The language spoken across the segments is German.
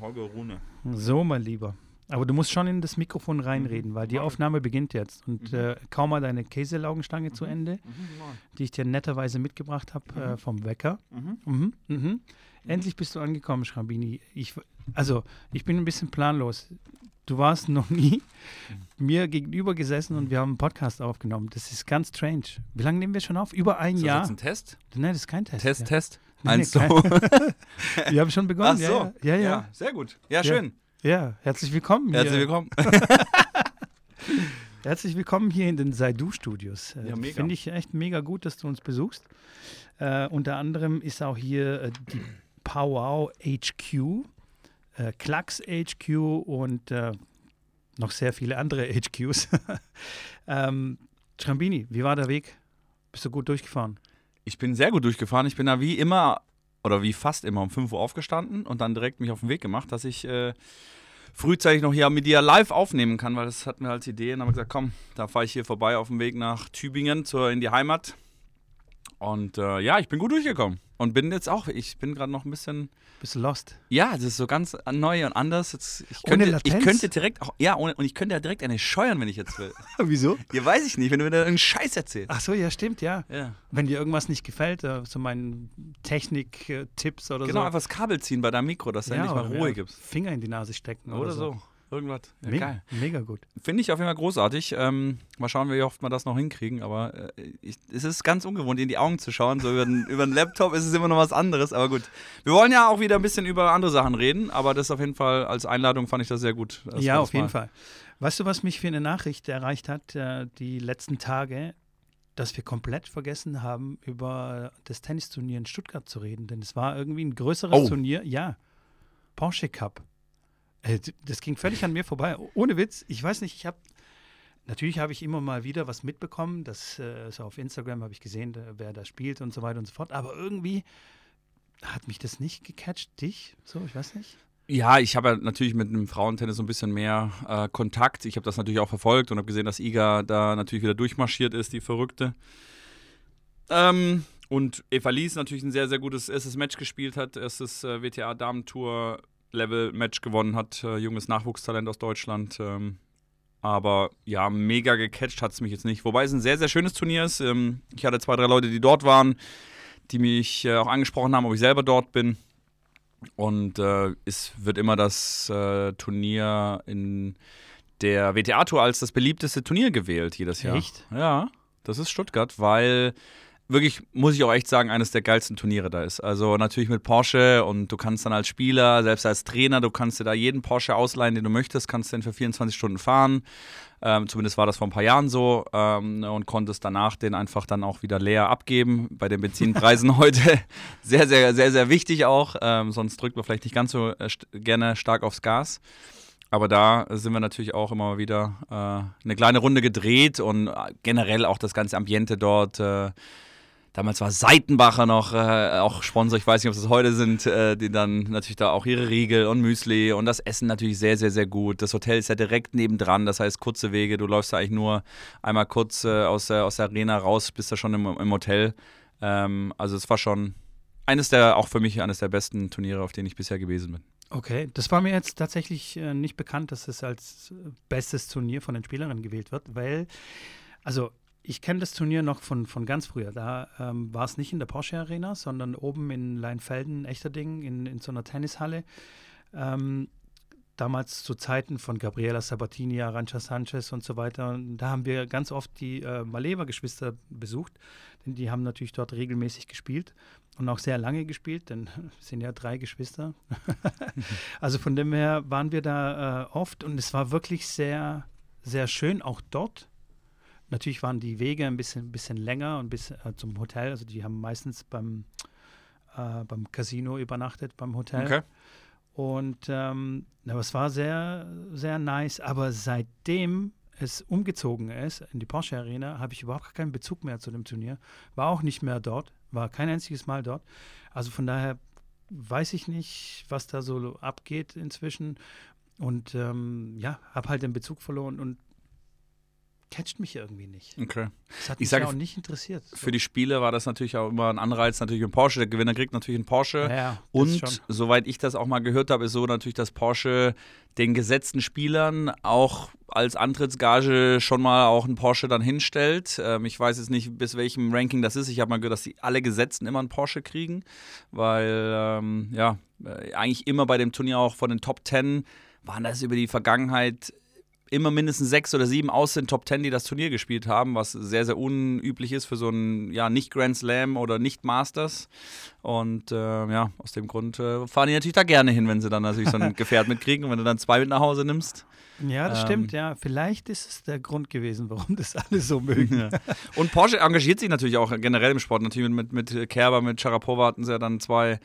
Holger Rune. So, mein Lieber. Aber du musst schon in das Mikrofon reinreden, weil die. Aufnahme beginnt jetzt. Und Mhm. äh, kaum mal deine Käselaugenstange zu Ende, Mhm, die ich dir netterweise mitgebracht habe äh, Mhm. vom Wecker. mhm. Mhm, mhm. Endlich bist du angekommen, Schrambini. Ich, also, ich bin ein bisschen planlos. Du warst noch nie mir gegenüber gesessen und wir haben einen Podcast aufgenommen. Das ist ganz strange. Wie lange nehmen wir schon auf? Über ein Ist das Jahr? jetzt ein Test? Nein, das ist kein Test. Test, ja. Test. Nee, Eins, kein- so. Wir haben schon begonnen. Ach so. Ja, ja. ja, ja. sehr gut. Ja, schön. ja. herzlich willkommen. Herzlich hier. willkommen. Herzlich willkommen hier in den Saidu-Studios. Äh, Ja, mega. Finde ich echt mega gut, dass du uns besuchst. Äh, unter anderem ist auch hier äh, die Powwow HQ, äh, Klacks HQ und äh, noch sehr viele andere HQs. ähm, Schrambini, wie war der Weg? Bist du gut durchgefahren? Ich bin sehr gut durchgefahren. Ich bin da wie immer oder wie fast immer um 5 Uhr aufgestanden und dann direkt mich auf den Weg gemacht, dass ich äh, frühzeitig noch hier mit dir live aufnehmen kann, weil das hatten wir als Idee. Und dann haben gesagt, komm, da fahre ich hier vorbei auf dem Weg nach Tübingen zur, in die Heimat. Und äh, ja, ich bin gut durchgekommen. Und bin jetzt auch, ich bin gerade noch ein bisschen, Bist lost? ja, das ist so ganz neu und anders. Jetzt, ich, Ohne könnte, ich Latenz? könnte direkt, auch, ja, ohne, und ich könnte ja direkt eine scheuern, wenn ich jetzt will. Wieso? Ja, weiß ich nicht, wenn du mir da irgendeinen Scheiß erzählst. Ach so, ja, stimmt, ja. Ja. Wenn dir irgendwas nicht gefällt, äh, so meinen Technik-Tipps oder Genau, so. einfach das Kabel ziehen bei deinem Mikro, dass du endlich mal oder Ruhe ja, gibst. Finger in die Nase stecken Oder so. Irgendwas. Ja, Mega, geil. mega gut. Finde ich auf jeden Fall großartig. Ähm, mal schauen, wie oft wir das noch hinkriegen. Aber äh, ich, es ist ganz ungewohnt, in die Augen zu schauen. So über den, über den Laptop ist es immer noch was anderes. Aber gut. Wir wollen ja auch wieder ein bisschen über andere Sachen reden. Aber das auf jeden Fall als Einladung fand ich das sehr gut. wir ja, das auf jeden Fall. Weißt du, was mich für eine Nachricht erreicht hat äh, die letzten Tage? Dass wir komplett vergessen haben, über das Tennisturnier in Stuttgart zu reden. Denn es war irgendwie ein größeres Oh. Turnier. Ja, Porsche Cup. Äh, das ging völlig an mir vorbei. Ohne Witz. Ich weiß nicht, ich habe. Natürlich habe ich immer mal wieder was mitbekommen. Das, äh, so auf Instagram habe ich gesehen, wer da spielt und so weiter und so fort. Aber irgendwie hat mich das nicht gecatcht. Dich? So, ich weiß nicht. Ja, ich habe ja natürlich mit dem Frauentennis so ein bisschen mehr äh, Kontakt. Ich habe das natürlich auch verfolgt und habe gesehen, dass Iga da natürlich wieder durchmarschiert ist, die Verrückte. Ähm, und Eva Lies natürlich ein sehr, sehr gutes erstes Match gespielt hat, erstes äh, WTA Damentour Level Match gewonnen hat, äh, junges Nachwuchstalent aus Deutschland. Ähm, aber ja, mega gecatcht hat es mich jetzt nicht. Wobei es ein sehr, sehr schönes Turnier ist. Ähm, ich hatte zwei, drei Leute, die dort waren, die mich äh, auch angesprochen haben, ob ich selber dort bin. Und äh, es wird immer das äh, Turnier in der WTA-Tour als das beliebteste Turnier gewählt jedes Jahr. Echt? Ja, das ist Stuttgart, weil wirklich, muss ich auch echt sagen, eines der geilsten Turniere da ist. Also natürlich mit Porsche und du kannst dann als Spieler, selbst als Trainer, du kannst dir da jeden Porsche ausleihen, den du möchtest, kannst den für 24 Stunden fahren. Ähm, zumindest war das vor ein paar Jahren so ähm, und konntest danach den einfach dann auch wieder leer abgeben. Bei den Benzinpreisen heute sehr, sehr, sehr, sehr wichtig auch. Ähm, sonst drückt man vielleicht nicht ganz so äh, st gerne stark aufs Gas. Aber da sind wir natürlich auch immer wieder äh, eine kleine Runde gedreht und äh, generell auch das ganze Ambiente dort. Äh, damals war Seitenbacher noch äh, auch Sponsor, ich weiß nicht, ob es das heute sind, äh, die dann natürlich da auch ihre Riegel und Müsli und das Essen natürlich sehr, sehr, sehr gut. Das Hotel ist ja direkt nebendran, das heißt kurze Wege. Du läufst da eigentlich nur einmal kurz äh, aus, der, aus der Arena raus, bist da schon im, im Hotel. Ähm, also es war schon eines der, auch für mich eines der besten Turniere, auf denen ich bisher gewesen bin. Okay, das war mir jetzt tatsächlich äh, nicht bekannt, dass es als äh, bestes Turnier von den Spielerinnen gewählt wird, weil, also ich kenne das Turnier noch von, von ganz früher. Da ähm, war es nicht in der Porsche Arena, sondern oben in Leinfelden, Echterding, in, in so einer Tennishalle. Ähm, damals zu Zeiten von Gabriela Sabatini, Arancha Sanchez und so weiter. Und da haben wir ganz oft die äh, Maleva-Geschwister besucht, denn die haben natürlich dort regelmäßig gespielt und auch sehr lange gespielt, denn es sind ja drei Geschwister. also von dem her waren wir da äh, oft und es war wirklich sehr, sehr schön, auch dort. Natürlich waren die Wege ein bisschen, bisschen länger und bis äh, zum Hotel. Also die haben meistens beim, äh, beim Casino übernachtet, beim Hotel. Und ähm, aber es war sehr, sehr nice. Aber seitdem es umgezogen ist in die Porsche Arena, habe ich überhaupt keinen Bezug mehr zu dem Turnier. War auch nicht mehr dort, war kein einziges Mal dort. Also von daher weiß ich nicht, was da so abgeht inzwischen. Und ähm, ja, habe halt den Bezug verloren. Und catcht mich irgendwie nicht. Okay. Das hat Ich mich sage, ja auch nicht interessiert. So. Für die Spiele war das natürlich auch immer ein Anreiz, natürlich ein Porsche. Der Gewinner kriegt natürlich einen Porsche. ja, Und soweit ich das auch mal gehört habe, ist so natürlich, dass Porsche den gesetzten Spielern auch als Antrittsgage schon mal auch einen Porsche dann hinstellt. Ähm, ich weiß jetzt nicht, bis welchem Ranking das ist. Ich habe mal gehört, dass die alle Gesetzten immer einen Porsche kriegen, weil ähm, ja, äh, eigentlich immer bei dem Turnier auch von den Top 10 waren das über die Vergangenheit immer mindestens sechs oder sieben aus den Top Ten, die das Turnier gespielt haben, was sehr, sehr unüblich ist für so ein, ja, nicht Grand Slam oder nicht Masters. Und äh, ja, aus dem Grund äh, fahren die natürlich da gerne hin, wenn sie dann natürlich so ein Gefährt mitkriegen. Und wenn du dann zwei mit nach Hause nimmst. Ja, das ähm, stimmt, ja. Vielleicht ist es der Grund gewesen, warum das alle so mögen. Ja. Und Porsche engagiert sich natürlich auch generell im Sport. Natürlich mit, mit, mit Kerber, mit Sharapova hatten sie ja dann zwei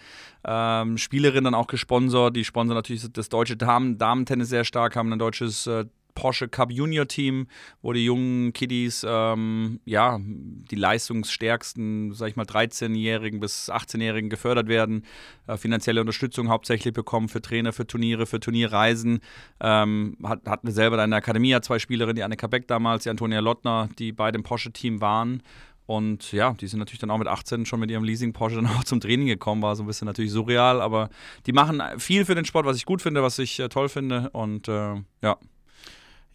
ähm, Spielerinnen dann auch gesponsert. Die sponsern natürlich das deutsche Damen Damen-Tennis sehr stark, haben ein deutsches äh, Porsche Cup Junior Team, wo die jungen Kiddies, ähm, ja, die leistungsstärksten, sag ich mal, 13-Jährigen bis 18-Jährigen gefördert werden, äh, finanzielle Unterstützung hauptsächlich bekommen für Trainer, für Turniere, für Turnierreisen. Ähm, hat, hatten wir selber in der Akademie ja zwei Spielerinnen, die Annika Beck damals, die Antonia Lottner, die beide im Porsche-Team waren. Und ja, die sind natürlich dann auch mit 18 schon mit ihrem Leasing Porsche dann auch zum Training gekommen, war so ein bisschen natürlich surreal, aber die machen viel für den Sport, was ich gut finde, was ich äh, toll finde und äh, ja.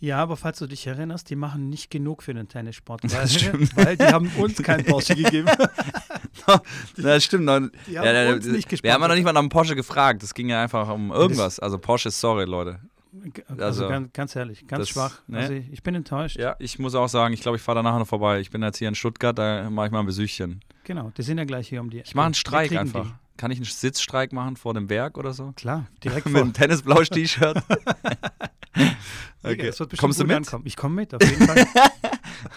Ja, aber falls du dich erinnerst, die machen nicht genug für den Tennissport. Weil, Das stimmt. weil die haben uns keinen Porsche gegeben. Das stimmt. noch- Die haben Ja, uns nicht wir haben ja noch nicht mal nach dem Porsche gefragt. Es ging ja einfach um irgendwas. Also Porsche ist sorry, Leute. Also, Also, ganz, ganz ehrlich, ganz das- schwach. ne? Also ich, ich bin enttäuscht. Ja, ich muss auch sagen, ich glaube, ich fahre da nachher noch vorbei. Ich bin jetzt hier in Stuttgart, da mache ich mal ein Besuchchen. Genau, die sind ja gleich hier um die Ich mache einen Streik einfach. die. Kann ich einen Sitzstreik machen vor dem Werk oder so? Klar, direkt Mit einem Tennisblausch-T-Shirt. Okay. Das wird bestimmt Kommst du mit? ankommen. Ich komme mit, auf jeden Fall.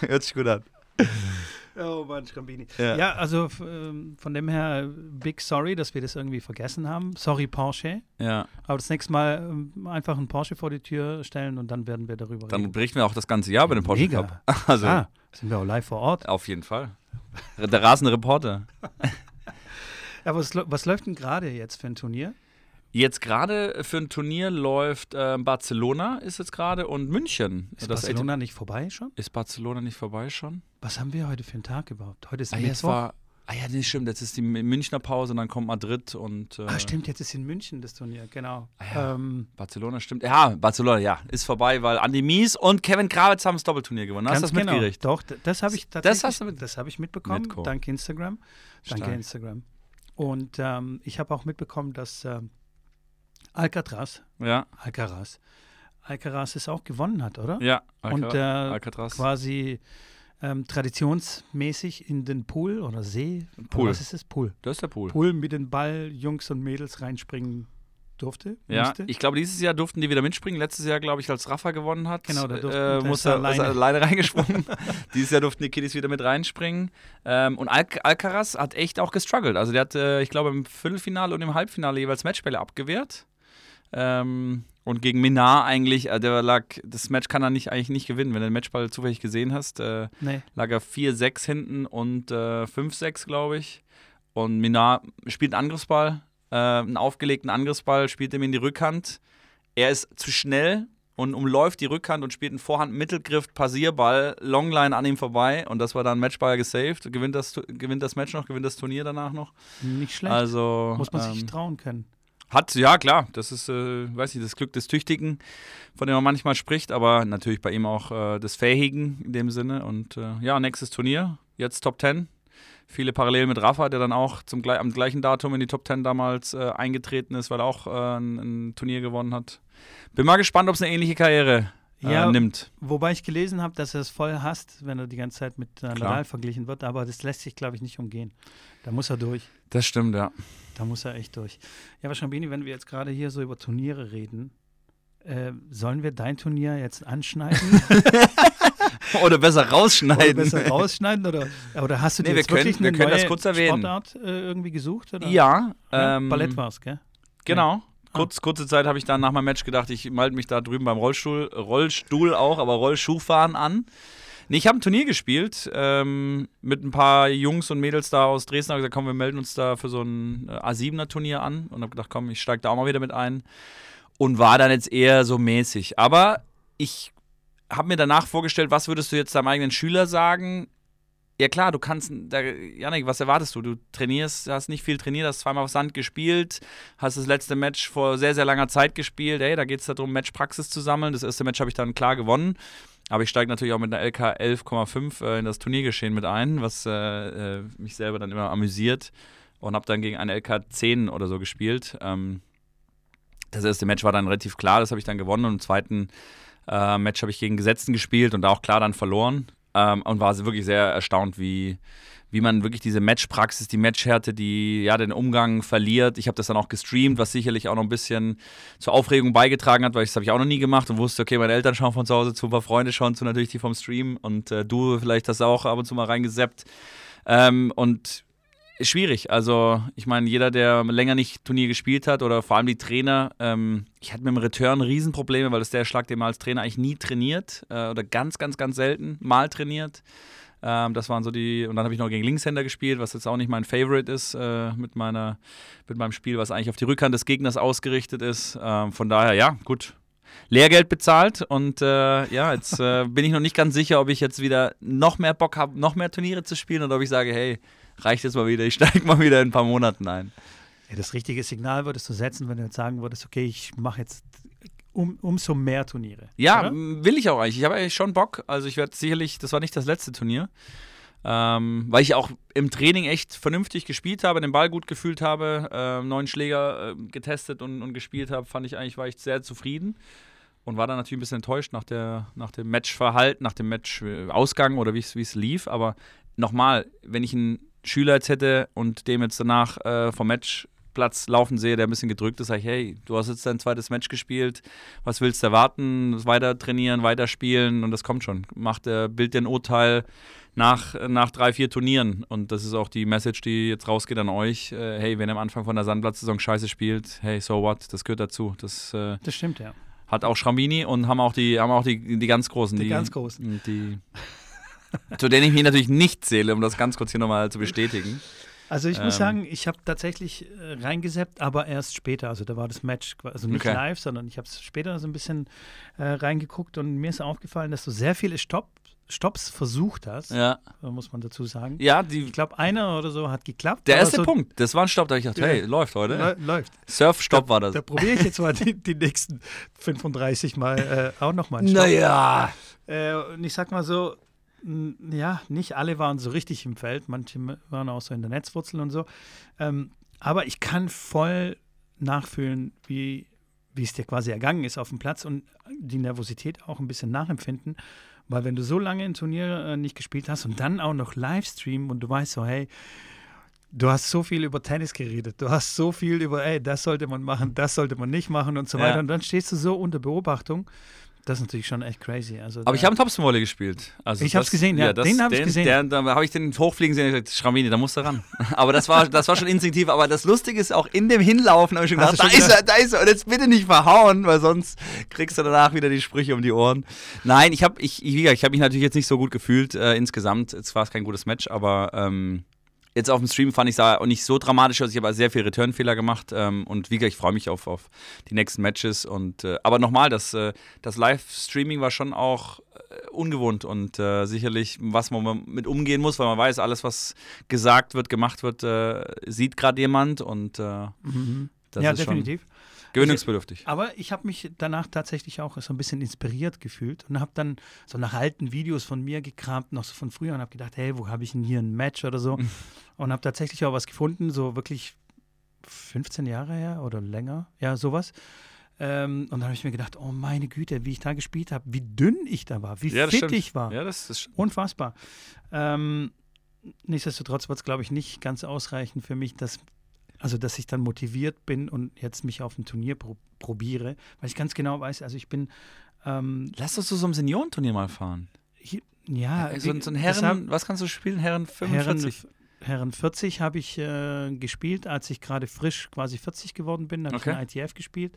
Hört sich gut an. oh Mann, Schrambini. Ja. Ja, also ähm, von dem her, big sorry, dass wir das irgendwie vergessen haben. Sorry, Porsche. Ja, Aber das nächste Mal ähm, einfach einen Porsche vor die Tür stellen und dann werden wir darüber dann reden. berichten wir auch das ganze Jahr über den Porsche Mega. Cup. Also, Ah, sind wir auch live vor Ort. auf jeden Fall. Der rasende Reporter. Ja, was, was läuft denn gerade jetzt für ein Turnier? Jetzt gerade für ein Turnier läuft äh, Barcelona ist jetzt gerade und München. Ist Das Barcelona nicht vorbei schon? Ist Barcelona nicht vorbei schon? Was haben wir heute für einen Tag überhaupt? Heute ist Ah, Mittwoch. war. Ah ja, nee, stimmt. Jetzt ist die Münchner Pause und dann kommt Madrid und. Äh, Ah, stimmt, jetzt ist in München das Turnier, genau. Ah, ja. ähm, Barcelona stimmt. Ja, Barcelona, ja, ist vorbei, weil Andi Mies und Kevin Krawitz haben das Doppelturnier gewonnen. Hast du das genau. mitgekriegt? Doch, das habe ich Das tatsächlich, hast du mit- das habe ich mitbekommen, Mitko. dank Instagram. Danke. Instagram. Und ähm, ich habe auch mitbekommen, dass ähm, Alcatraz, Ja, Alcaraz, Alcaraz es auch gewonnen hat, oder? ja. Und, Alca- äh, Alcatraz. Quasi ähm, traditionsmäßig in den Pool oder See. Pool. Was ist das? Pool. Das ist der Pool. Pool mit den Ball Jungs und Mädels reinspringen durfte. Ja, musste. ich glaube, dieses Jahr durften die wieder mitspringen. Letztes Jahr, glaube ich, als Rafa gewonnen hat, Genau, da durften- äh, muss er alleine. alleine reingesprungen. dieses Jahr durften die Kiddies wieder mit reinspringen. Ähm, und Al Alcaraz hat echt auch gestruggelt. Also der hat, äh, ich glaube, im Viertelfinale und im Halbfinale jeweils Matchbälle abgewehrt. Ähm, und gegen Minar eigentlich, äh, der lag, das Match kann er nicht, eigentlich nicht gewinnen. Wenn du den Matchball zufällig gesehen hast, äh, nee. lag er 4-6 hinten und äh, 5-6, glaube ich. Und Minar spielt einen Angriffsball, äh, einen aufgelegten Angriffsball, spielt ihm in die Rückhand. Er ist zu schnell und umläuft die Rückhand und spielt einen Vorhand-Mittelgriff, Passierball, Longline an ihm vorbei. Und das war dann Matchball gesaved. Gewinnt das, gewinnt das Match noch, gewinnt das Turnier danach noch. Nicht schlecht. Also Muss man sich ähm, trauen können. Hat, ja klar, das ist, äh, weiß ich, das Glück des Tüchtigen, von dem man manchmal spricht, aber natürlich bei ihm auch äh, des Fähigen in dem Sinne. Und äh, ja, nächstes Turnier, jetzt Top 10. Viele Parallelen mit Rafa, der dann auch zum, am gleichen Datum in die Top 10 damals äh, eingetreten ist, weil er auch äh, ein, ein Turnier gewonnen hat. Bin mal gespannt, ob es eine ähnliche Karriere äh, Ja, nimmt. Wobei ich gelesen habe, dass er es voll hasst, wenn er die ganze Zeit mit. Nadal verglichen wird, aber das lässt sich, glaube ich, nicht umgehen. Da muss er durch. Das stimmt, ja. Da muss er echt durch. Ja, aber Schabini, wenn wir jetzt gerade hier so über Turniere reden, äh, sollen wir dein Turnier jetzt anschneiden Oder besser oder rausschneiden. besser rausschneiden? Oder, oder hast du Nee, dir wir jetzt können- wirklich wir eine können neue. Sportart äh, irgendwie gesucht? Oder? Ja, Ja, ähm, Ballett war es, gell? Genau. Kurz, kurze Zeit habe ich dann nach meinem Match gedacht, ich melde mich da drüben beim Rollstuhl, Rollstuhl auch, aber Rollschuhfahren an. Nee, ich habe ein Turnier gespielt ähm, mit ein paar Jungs und Mädels da aus Dresden. Habe gesagt, komm, wir melden uns da für so ein äh, A7er-Turnier an und habe gedacht, komm, ich steige da auch mal wieder mit ein. Und war dann jetzt eher so mäßig. Aber ich habe mir danach vorgestellt, was würdest du jetzt deinem eigenen Schüler sagen? Ja klar, du kannst, da, Janik, was erwartest du? Du trainierst, hast nicht viel trainiert, hast zweimal auf Sand gespielt, hast das letzte Match vor sehr, sehr langer Zeit gespielt. Hey, da geht es darum, Matchpraxis zu sammeln. Das erste Match habe ich dann klar gewonnen. Aber ich steige natürlich auch mit einer LK 11,5 äh, in das Turniergeschehen mit ein, was äh, äh, mich selber dann immer amüsiert. Und habe dann gegen eine LK 10 oder so gespielt. Ähm, das erste Match war dann relativ klar, das habe ich dann gewonnen. Und im zweiten äh, Match habe ich gegen Gesetzten gespielt und da auch klar dann verloren. Ähm, und war wirklich sehr erstaunt, wie, wie man wirklich diese Matchpraxis, die Matchhärte, die ja den Umgang verliert. Ich habe das dann auch gestreamt, was sicherlich auch noch ein bisschen zur Aufregung beigetragen hat, weil das habe ich auch noch nie gemacht und wusste, okay, meine Eltern schauen von zu Hause zu, ein paar Freunde schauen zu, natürlich die vom Stream und äh, du vielleicht hast auch ab und zu mal reingeseppt. Ähm, und ist schwierig. Also, ich meine, jeder, der länger nicht Turnier gespielt hat oder vor allem die Trainer, ähm, ich hatte mit dem Return Riesenprobleme, weil das der Schlag, den man als Trainer eigentlich nie trainiert äh, oder ganz, ganz, ganz selten mal trainiert. Ähm, das waren so die, und dann habe ich noch gegen Linkshänder gespielt, was jetzt auch nicht mein Favorite ist äh, mit, meiner, mit meinem Spiel, was eigentlich auf die Rückhand des Gegners ausgerichtet ist. Ähm, von daher, ja, gut, Lehrgeld bezahlt und äh, ja, jetzt äh, bin ich noch nicht ganz sicher, ob ich jetzt wieder noch mehr Bock habe, noch mehr Turniere zu spielen oder ob ich sage, hey, reicht jetzt mal wieder, ich steige mal wieder in ein paar Monaten ein. Ja, das richtige Signal würdest du setzen, wenn du jetzt sagen würdest, okay, ich mache jetzt um, umso mehr Turniere. Ja, oder? will ich auch eigentlich. Ich habe eigentlich schon Bock. Also ich werde sicherlich, das war nicht das letzte Turnier. Ähm, weil ich auch im Training echt vernünftig gespielt habe, den Ball gut gefühlt habe, äh, neuen Schläger äh, getestet und, und gespielt habe, fand ich eigentlich, war ich sehr zufrieden und war dann natürlich ein bisschen enttäuscht nach, der, nach dem Matchverhalten, nach dem Matchausgang oder wie es lief. Aber nochmal, wenn ich einen Schüler jetzt hätte und dem jetzt danach äh, vom Matchplatz laufen sehe, der ein bisschen gedrückt ist, sage ich, hey, du hast jetzt dein zweites Match gespielt, was willst du erwarten? Weiter trainieren, weiter spielen und das kommt schon. Macht der Bild den Urteil nach, nach drei, vier Turnieren. Und das ist auch die Message, die jetzt rausgeht an euch. Äh, hey, wenn ihr am Anfang von der Sandplatzsaison scheiße spielt, hey, so what, das gehört dazu. Das, äh, das stimmt, ja. Hat auch Schrambini und haben auch die, haben auch die, die ganz Großen. Die, die ganz Großen. Die zu denen ich mich natürlich nicht zähle, um das ganz kurz hier nochmal zu bestätigen. Also ich ähm. muss sagen, ich habe tatsächlich äh, reingeseppt, aber erst später. Also da war das Match, also nicht okay. live, sondern ich habe es später so ein bisschen äh, reingeguckt und mir ist aufgefallen, dass du sehr viele Stopp, Stops versucht hast, ja. muss man dazu sagen. Ja, die, ich glaube, einer oder so hat geklappt. Der erste so, Punkt, das war ein Stopp, da ich dachte, hey, läuft heute. Läuft. Surf-Stopp war das. Da probiere ich jetzt mal die, die, nächsten 35 Mal äh, auch nochmal einen Stopp. Naja. Äh, und ich sag mal so, ja, nicht alle waren so richtig im Feld, manche waren auch so in der Netzwurzel und so. Ähm, aber ich kann voll nachfühlen, wie, wie es dir quasi ergangen ist auf dem Platz und die Nervosität auch ein bisschen nachempfinden. Weil wenn du so lange ein Turnier äh, nicht gespielt hast und dann auch noch Livestream und du weißt so, hey, du hast so viel über Tennis geredet, du hast so viel über, ey, das sollte man machen, das sollte man nicht machen und so ja. weiter. Und dann stehst du so unter Beobachtung das ist natürlich schon echt crazy. Also aber ich habe einen Topspin-Volley gespielt. Also ich habe es gesehen, ja. ja das, den habe ich gesehen. Der, da habe ich den hochfliegen sehen und gesagt, Schramini, da musst du ran. aber das war, das war schon instinktiv. Aber das Lustige ist auch in dem Hinlaufen, habe ich schon gedacht, da ist er, da ist er. Und jetzt bitte nicht verhauen, weil sonst kriegst du danach wieder die Sprüche um die Ohren. Nein, ich habe ich, ich, ich hab mich natürlich jetzt nicht so gut gefühlt äh, insgesamt. Es war kein gutes Match, aber ähm, Jetzt auf dem Stream fand ich es auch nicht so dramatisch aus. Ich habe sehr viele Return-Fehler gemacht ähm, und wie gesagt, ich freue mich auf, auf die nächsten Matches. Und, äh, aber nochmal, das, äh, das Live-Streaming war schon auch äh, ungewohnt und äh, sicherlich, was man mit umgehen muss, weil man weiß, alles, was gesagt wird, gemacht wird, äh, sieht gerade jemand und äh, mhm. ja, definitiv. Gewöhnungsbedürftig. Aber ich habe mich danach tatsächlich auch so ein bisschen inspiriert gefühlt und habe dann so nach alten Videos von mir gekramt, noch so von früher und habe gedacht, hey, wo habe ich denn hier ein Match oder so? und habe tatsächlich auch was gefunden, so wirklich 15 Jahre her oder länger, ja, sowas. Ähm, und dann habe ich mir gedacht, oh meine Güte, wie ich da gespielt habe, wie dünn ich da war, wie ja, fit ich war. Ja, das ist Unfassbar. Ähm, nichtsdestotrotz wird es, glaube ich, nicht ganz ausreichen für mich, dass also, dass ich dann motiviert bin und jetzt mich auf ein Turnier pro probiere, weil ich ganz genau weiß, also ich bin. Ähm, Lass uns zu so einem Seniorenturnier mal fahren. Ich, ja, so, so ein Herren, haben, was kannst du spielen? Herren 45? Herren, Herren 40 habe ich äh, gespielt, als ich gerade frisch quasi 40 geworden bin, habe okay. ich in ITF gespielt.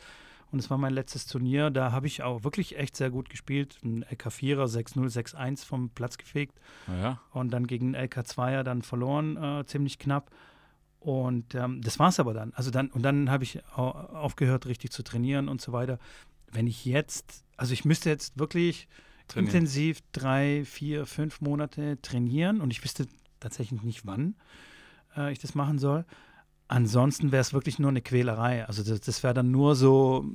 Und es war mein letztes Turnier. Da habe ich auch wirklich echt sehr gut gespielt. Ein LK4er 6-0, 6-1 vom Platz gefegt. Ja. Und dann gegen einen LK2er dann verloren, äh, ziemlich knapp. Und ähm, das war es aber dann. Also dann, und dann habe ich aufgehört, richtig zu trainieren und so weiter. Wenn ich jetzt, also ich müsste jetzt wirklich trainieren. intensiv drei, vier, fünf Monate trainieren und ich wüsste tatsächlich nicht, wann äh, ich das machen soll. Ansonsten wäre es wirklich nur eine Quälerei. Also das, das wäre dann nur so,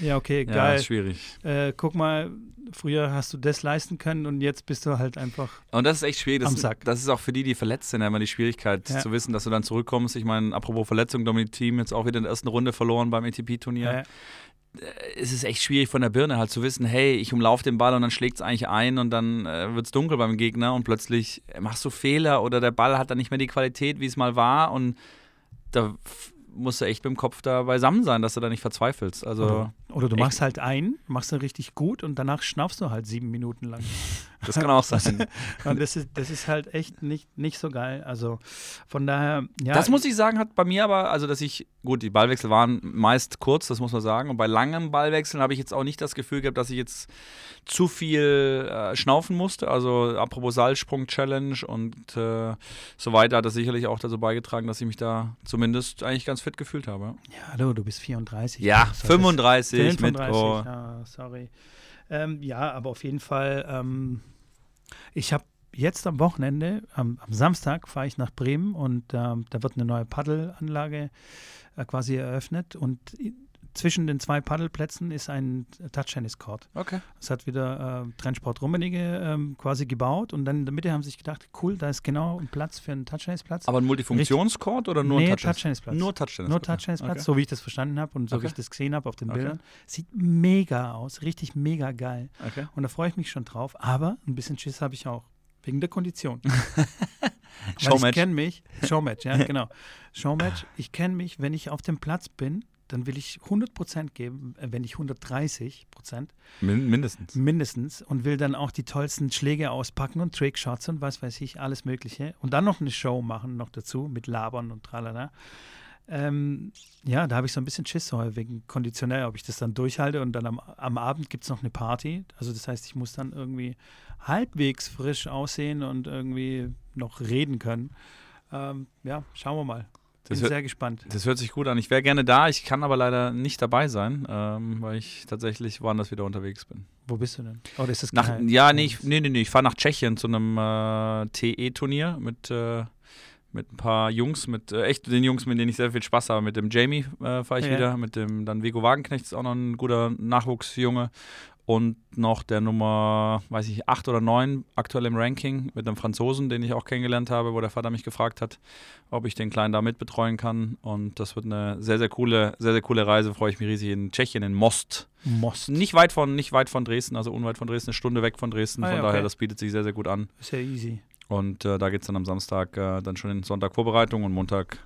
ja, okay, ja, geil. ist schwierig. Äh, guck mal, früher hast du das leisten können und jetzt bist du halt einfach. Und das ist echt schwierig. Das, Am Sack. das ist auch für die, die verletzt sind, immer die Schwierigkeit Ja. zu wissen, dass du dann zurückkommst. Ich meine, apropos Verletzung, Dominik Team jetzt auch wieder in der ersten Runde verloren beim ATP-Turnier. Äh, es ist echt schwierig von der Birne halt zu wissen, hey, ich umlaufe den Ball und dann schlägt es eigentlich ein und dann äh, wird es dunkel beim Gegner und plötzlich machst du Fehler oder der Ball hat dann nicht mehr die Qualität, wie es mal war und da musst du echt mit dem Kopf da beisammen sein, dass du da nicht verzweifelst. Also oder, oder du echt. machst halt ein, machst du richtig gut und danach schnaufst du halt sieben Minuten lang. Das kann auch sein. Und das ist, das ist halt echt nicht, nicht so geil. Also von daher, ja. das muss ich sagen, hat bei mir aber, also dass ich, gut, die Ballwechsel waren meist kurz, das muss man sagen. Und bei langen Ballwechseln habe ich jetzt auch nicht das Gefühl gehabt, dass ich jetzt zu viel äh, schnaufen musste. Also apropos Seilsprung-Challenge und äh, so weiter hat das sicherlich auch dazu beigetragen, dass ich mich da zumindest eigentlich ganz fit gefühlt habe. Ja, hallo, du bist 34. Ja, Also das- 35, 35, mit. Oh. ja, sorry. Ähm, ja, aber auf jeden Fall, ähm, ich habe jetzt am Wochenende, am, am Samstag fahre ich nach Bremen und ähm, da wird eine neue Paddelanlage äh, quasi eröffnet und zwischen den zwei Paddelplätzen ist ein Touch-Tennis-Court. Okay. Das hat wieder äh, Trennsport Rummenigge ähm, quasi gebaut und dann in der Mitte haben sie sich gedacht, cool, da ist genau ein Platz für einen Touch-Tennis-Platz. Aber ein Multifunktionscourt oder nur nee, ein Touch Touch-Tennis-Platz. Nur Touchtennis. Nur. Touchtennisplatz, Okay. so wie ich das verstanden habe und so wie Okay. ich das gesehen habe auf den. Bildern. Sieht mega aus, richtig mega geil. Okay. Und da freue ich mich schon drauf. Aber ein bisschen Schiss habe ich auch. Wegen der Kondition. Weil ich Showmatch. kenne mich, Showmatch, ja, genau. Showmatch, ich kenne mich, wenn ich auf dem Platz bin, dann will ich 100% geben, äh, wenn nicht 130%. Min mindestens. mindestens und will dann auch die tollsten Schläge auspacken und Trickshots und was weiß ich, alles Mögliche. Und dann noch eine Show machen noch dazu mit Labern und tralala. Ähm, ja, da habe ich so ein bisschen Schiss so wegen konditionell, ob ich das dann durchhalte und dann am, am Abend gibt es noch eine Party. Also das heißt, ich muss dann irgendwie halbwegs frisch aussehen und irgendwie noch reden können. Ähm, ja, schauen wir mal. Bin hört- sehr gespannt. Das hört sich gut an. Ich wäre gerne da, ich kann aber leider nicht dabei sein, ähm, weil ich tatsächlich woanders wieder unterwegs bin. Wo bist du denn? Oder ist das Nach, geheim? ja, nee, ich, nee, nee, nee. Ich fahre nach Tschechien zu einem äh, TE-Turnier mit, äh, mit ein paar Jungs, mit äh, echt den Jungs, mit denen ich sehr viel Spaß habe. Mit dem Jamie äh, fahre ich Ja. wieder, mit dem dann Vigo Wagenknecht ist auch noch ein guter Nachwuchsjunge. Und noch der Nummer, weiß ich, 8 oder 9 aktuell im Ranking mit einem Franzosen, den ich auch kennengelernt habe, wo der Vater mich gefragt hat, ob ich den Kleinen da mitbetreuen kann. Und das wird eine sehr, sehr coole, sehr, sehr coole Reise. Freue ich mich riesig in Tschechien, in Most. Most. Nicht weit von, nicht weit von Dresden, also unweit von Dresden, eine Stunde weg von Dresden. Ah, von ja, daher, okay. das bietet sich sehr, sehr gut an. Ist ja easy. Und äh, da geht es dann am Samstag äh, dann schon in Sonntag Vorbereitung und Montag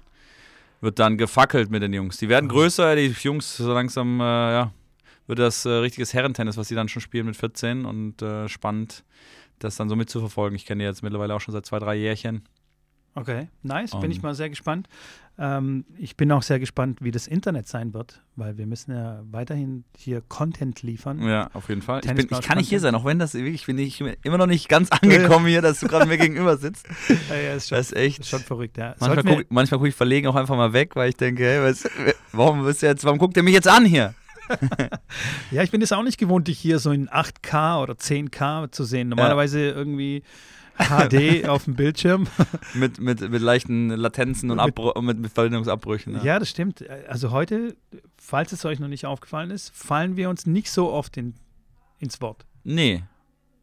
wird dann gefackelt mit den Jungs. Die werden Mhm. größer, die Jungs so langsam, äh, ja, wird das äh, richtiges Herrentennis, was sie dann schon spielen mit 14 und äh, spannend, das dann so mitzuverfolgen. Ich kenne die jetzt mittlerweile auch schon seit zwei, drei Jährchen. Okay, nice. Bin Um, ich mal sehr gespannt. Ähm, ich bin auch sehr gespannt, wie das Internet sein wird, weil wir müssen ja weiterhin hier Content liefern. Ja, auf jeden Fall. Ich, bin, ich kann nicht hier sein, auch wenn das wirklich bin ich immer noch nicht ganz angekommen hier, dass du gerade mir gegenüber sitzt. Ja, ja, ist schon, Das ist echt. ist schon verrückt, ja. Manchmal gucke guck ich verlegen auch einfach mal weg, weil ich denke, hey, was, warum, bist du jetzt, warum guckt ihr mich jetzt an hier? ja, ich bin es auch nicht gewohnt, dich hier so in 8K oder 10K zu sehen. Normalerweise irgendwie HD auf dem Bildschirm. Mit, mit, mit leichten Latenzen und Mit- Abbrü und mit, mit Verbindungsabbrüchen. Ja. das stimmt. Also heute, falls es euch noch nicht aufgefallen ist, fallen wir uns nicht so oft in, ins Wort. Nee.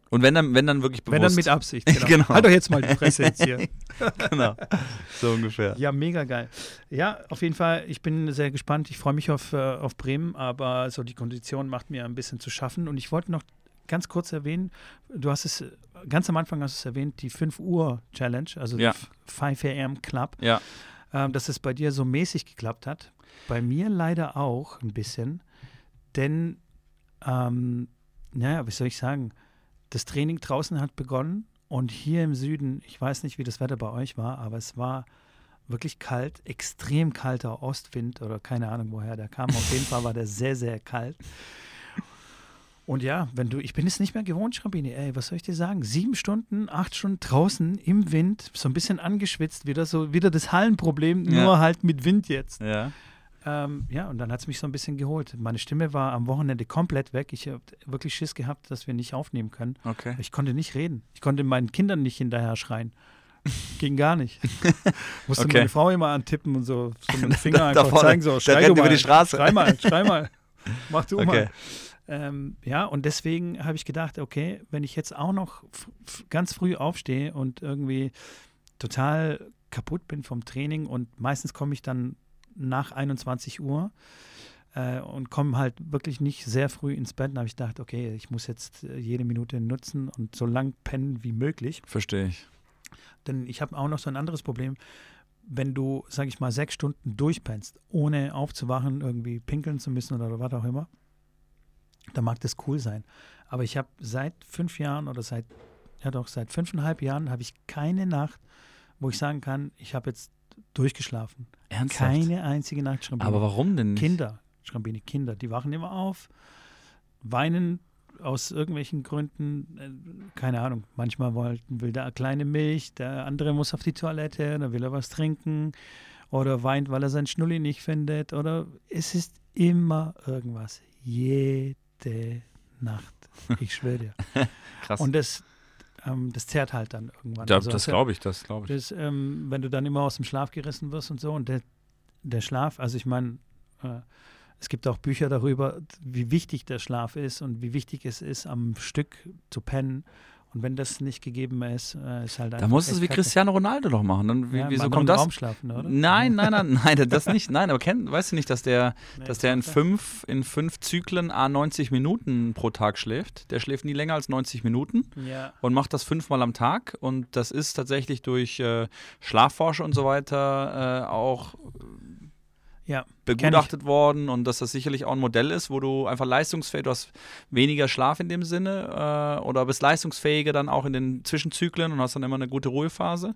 Und wenn dann, wenn dann wirklich bewusst. Wenn dann mit Absicht. Genau. Genau. Halt doch jetzt mal die Fresse jetzt hier. genau. So ungefähr. Ja, mega geil. Ja, auf jeden Fall, ich bin sehr gespannt. Ich freue mich auf, äh, auf Bremen, aber so die Kondition macht mir ein bisschen zu schaffen. Und ich wollte noch ganz kurz erwähnen, du hast es, ganz am Anfang hast du es erwähnt, die 5 Uhr Challenge, also Ja. die 5 AM Club, Ja. ähm, dass es bei dir so mäßig geklappt hat. Bei mir leider auch ein bisschen, denn, ähm, naja, wie soll ich sagen, das Training draußen hat begonnen und hier im Süden, ich weiß nicht, wie das Wetter bei euch war, aber es war wirklich kalt, extrem kalter Ostwind oder keine Ahnung, woher der kam. Auf jeden Fall war der sehr, sehr kalt. Und ja, wenn du, ich bin es nicht mehr gewohnt, Schrambini, ey, was soll ich dir sagen? Sieben Stunden, acht Stunden draußen im Wind, so ein bisschen angeschwitzt, wieder so, wieder das Hallenproblem, Ja. nur halt mit Wind jetzt. Ja. Ähm, ja, und dann hat es mich so ein bisschen geholt. Meine Stimme war am Wochenende komplett weg. Ich habe wirklich Schiss gehabt, dass wir nicht aufnehmen können. Okay. Ich konnte nicht reden. Ich konnte meinen Kindern nicht hinterher schreien. Ging gar nicht. Musste Okay. meine Frau immer antippen und so, so mit dem Finger einfach vorne, zeigen, so, der schrei rennt du über mal, die Straße. Schrei mal, schrei mal. Mach du Okay. mal. Ähm, ja, und deswegen habe ich gedacht, okay, wenn ich jetzt auch noch ganz früh aufstehe und irgendwie total kaputt bin vom Training und meistens komme ich dann nach 21 Uhr äh, und komme halt wirklich nicht sehr früh ins Bett, dann habe ich gedacht, okay, ich muss jetzt äh, jede Minute nutzen und so lang pennen wie möglich. Verstehe ich. Denn ich habe auch noch so ein anderes Problem. Wenn du, sag ich mal, sechs Stunden durchpennst, ohne aufzuwachen, irgendwie pinkeln zu müssen oder was auch immer, dann mag das cool sein. Aber ich habe seit fünf Jahren oder seit, ja doch, seit fünfeinhalb Jahren habe ich keine Nacht, wo ich sagen kann, ich habe jetzt durchgeschlafen. Ernsthaft? Keine einzige Nacht Schrambini. Aber warum denn nicht? Kinder, Schrambini, Kinder, die wachen immer auf, weinen aus irgendwelchen Gründen, äh, keine Ahnung, manchmal will der kleine Milch, der andere muss auf die Toilette, dann will er was trinken oder weint, weil er seinen Schnulli nicht findet oder es ist immer irgendwas, jede Nacht, ich schwöre dir. Krass. Und das, ähm, das zerrt halt dann irgendwann. ja, Also das glaube ich, das glaube ich. das, ähm, wenn du dann immer aus dem Schlaf gerissen wirst und so und der, der Schlaf, also ich meine, äh, es gibt auch Bücher darüber, wie wichtig der Schlaf ist und wie wichtig es ist, am Stück zu pennen. Und wenn das nicht gegeben ist, äh, ist halt Da einfach musst du es wie. Cristiano Ronaldo noch machen. Dann, wie, Ja, wieso kommt das? Raum schlafen, oder? Nein, nein, nein, nein, das nicht. Nein, aber kenn, weißt du nicht, dass der, Nee, dass der in fünf, in fünf Zyklen a 90 Minuten pro Tag schläft? Der schläft nie länger als 90 Minuten Ja, und macht das fünfmal am Tag. Und das ist tatsächlich durch äh, Schlafforscher und so weiter äh, auch ja, begutachtet worden und dass das sicherlich auch ein Modell ist, wo du einfach leistungsfähig, du hast weniger Schlaf in dem Sinne äh, oder bist leistungsfähiger dann auch in den Zwischenzyklen und hast dann immer eine gute Ruhephase.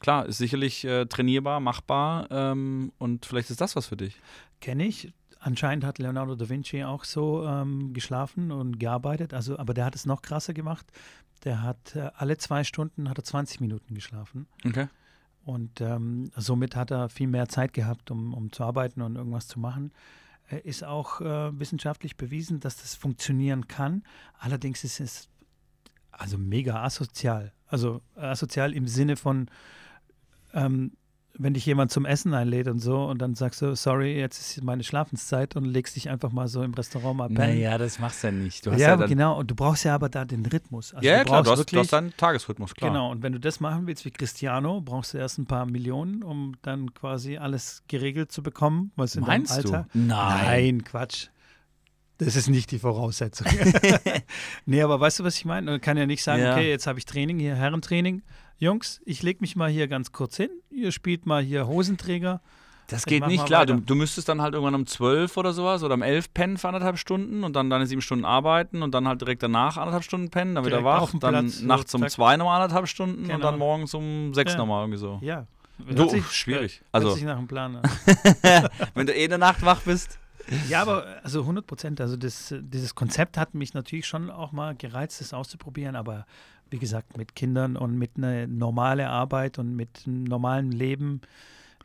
Klar, ist sicherlich äh, trainierbar, machbar ähm, und vielleicht ist das was für dich. kenne ich. Anscheinend hat Leonardo da Vinci auch so ähm, geschlafen und gearbeitet, also, aber der hat es noch krasser gemacht. Der hat äh, alle zwei Stunden hat er 20 Minuten geschlafen. Okay. Und ähm, somit hat er viel mehr Zeit gehabt, um, um zu arbeiten und irgendwas zu machen. Äh, Ist auch äh, wissenschaftlich bewiesen, dass das funktionieren kann. Allerdings ist es also mega asozial. Also asozial im Sinne von, ähm, wenn dich jemand zum Essen einlädt und so und dann sagst du, sorry, jetzt ist meine Schlafenszeit und legst dich einfach mal so im Restaurant mal pennen. Naja, das machst du ja nicht. Du hast ja, ja, genau. Und du brauchst ja aber da den Rhythmus. Also ja, ja, klar, du hast, du wirklich- hast deinen Tagesrhythmus, klar. Genau, und wenn du das machen willst wie Cristiano, brauchst du erst ein paar Millionen, um dann quasi alles geregelt zu bekommen, was in Meinst du? Alter. Nein. Nein, Quatsch. Das ist nicht die Voraussetzung. nee, aber weißt du, was ich meine? Man kann ja nicht sagen, Ja. okay, jetzt habe ich Training, hier Herrentraining. Jungs, ich lege mich mal hier ganz kurz hin. Ihr spielt mal hier Hosenträger. Das geht nicht, klar. Du, du müsstest dann halt irgendwann um 12 oder sowas oder um 11 pennen für anderthalb Stunden und dann deine sieben Stunden arbeiten und dann halt direkt danach anderthalb Stunden pennen, dann wieder Direkt wach, auf dem dann Platz, nachts um zack. zwei nochmal anderthalb Stunden und Genau. dann morgens um sechs Ja. nochmal irgendwie so. Ja. Du, sich- schwierig. Also, sich nach einem Plan an. wenn du eh in der Nacht wach bist. Ja, aber also 100 Prozent. Also das, dieses Konzept hat mich natürlich schon auch mal gereizt, das auszuprobieren. Aber wie gesagt, mit Kindern und mit einer normalen Arbeit und mit einem normalen Leben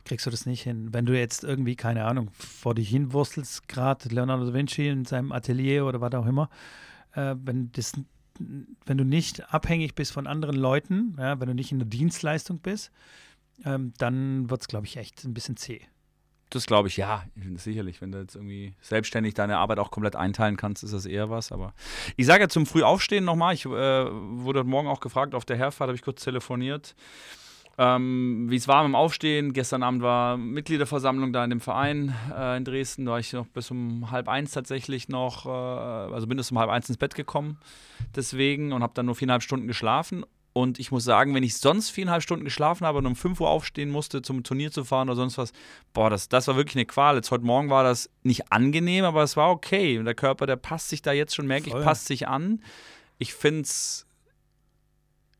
kriegst du das nicht hin. Wenn du jetzt irgendwie, keine Ahnung, vor dich hinwurstelst, gerade Leonardo da Vinci in seinem Atelier oder was auch immer, äh, wenn, das, wenn du nicht abhängig bist von anderen Leuten, ja, wenn du nicht in der Dienstleistung bist, ähm, dann wird es, glaube ich, echt ein bisschen zäh. Das glaube ich, ja, sicherlich. Wenn du jetzt irgendwie selbstständig deine Arbeit auch komplett einteilen kannst, ist das eher was. Aber ich sage ja zum Frühaufstehen nochmal, ich äh, wurde heute Morgen auch gefragt, auf der Herfahrt habe ich kurz telefoniert, ähm, wie es war mit dem Aufstehen. Gestern Abend war Mitgliederversammlung da in dem Verein äh, in Dresden. Da war ich noch bis um halb eins tatsächlich noch, äh, also bin bis um halb eins ins Bett gekommen deswegen und habe dann nur viereinhalb Stunden geschlafen. Und ich muss sagen, wenn ich sonst viereinhalb Stunden geschlafen habe und um 5 Uhr aufstehen musste, zum Turnier zu fahren oder sonst was, boah, das, das war wirklich eine Qual. Jetzt heute Morgen war das nicht angenehm, aber es war okay. Und der Körper, der passt sich da jetzt schon, merke ich, Voll. passt sich an. Ich finde es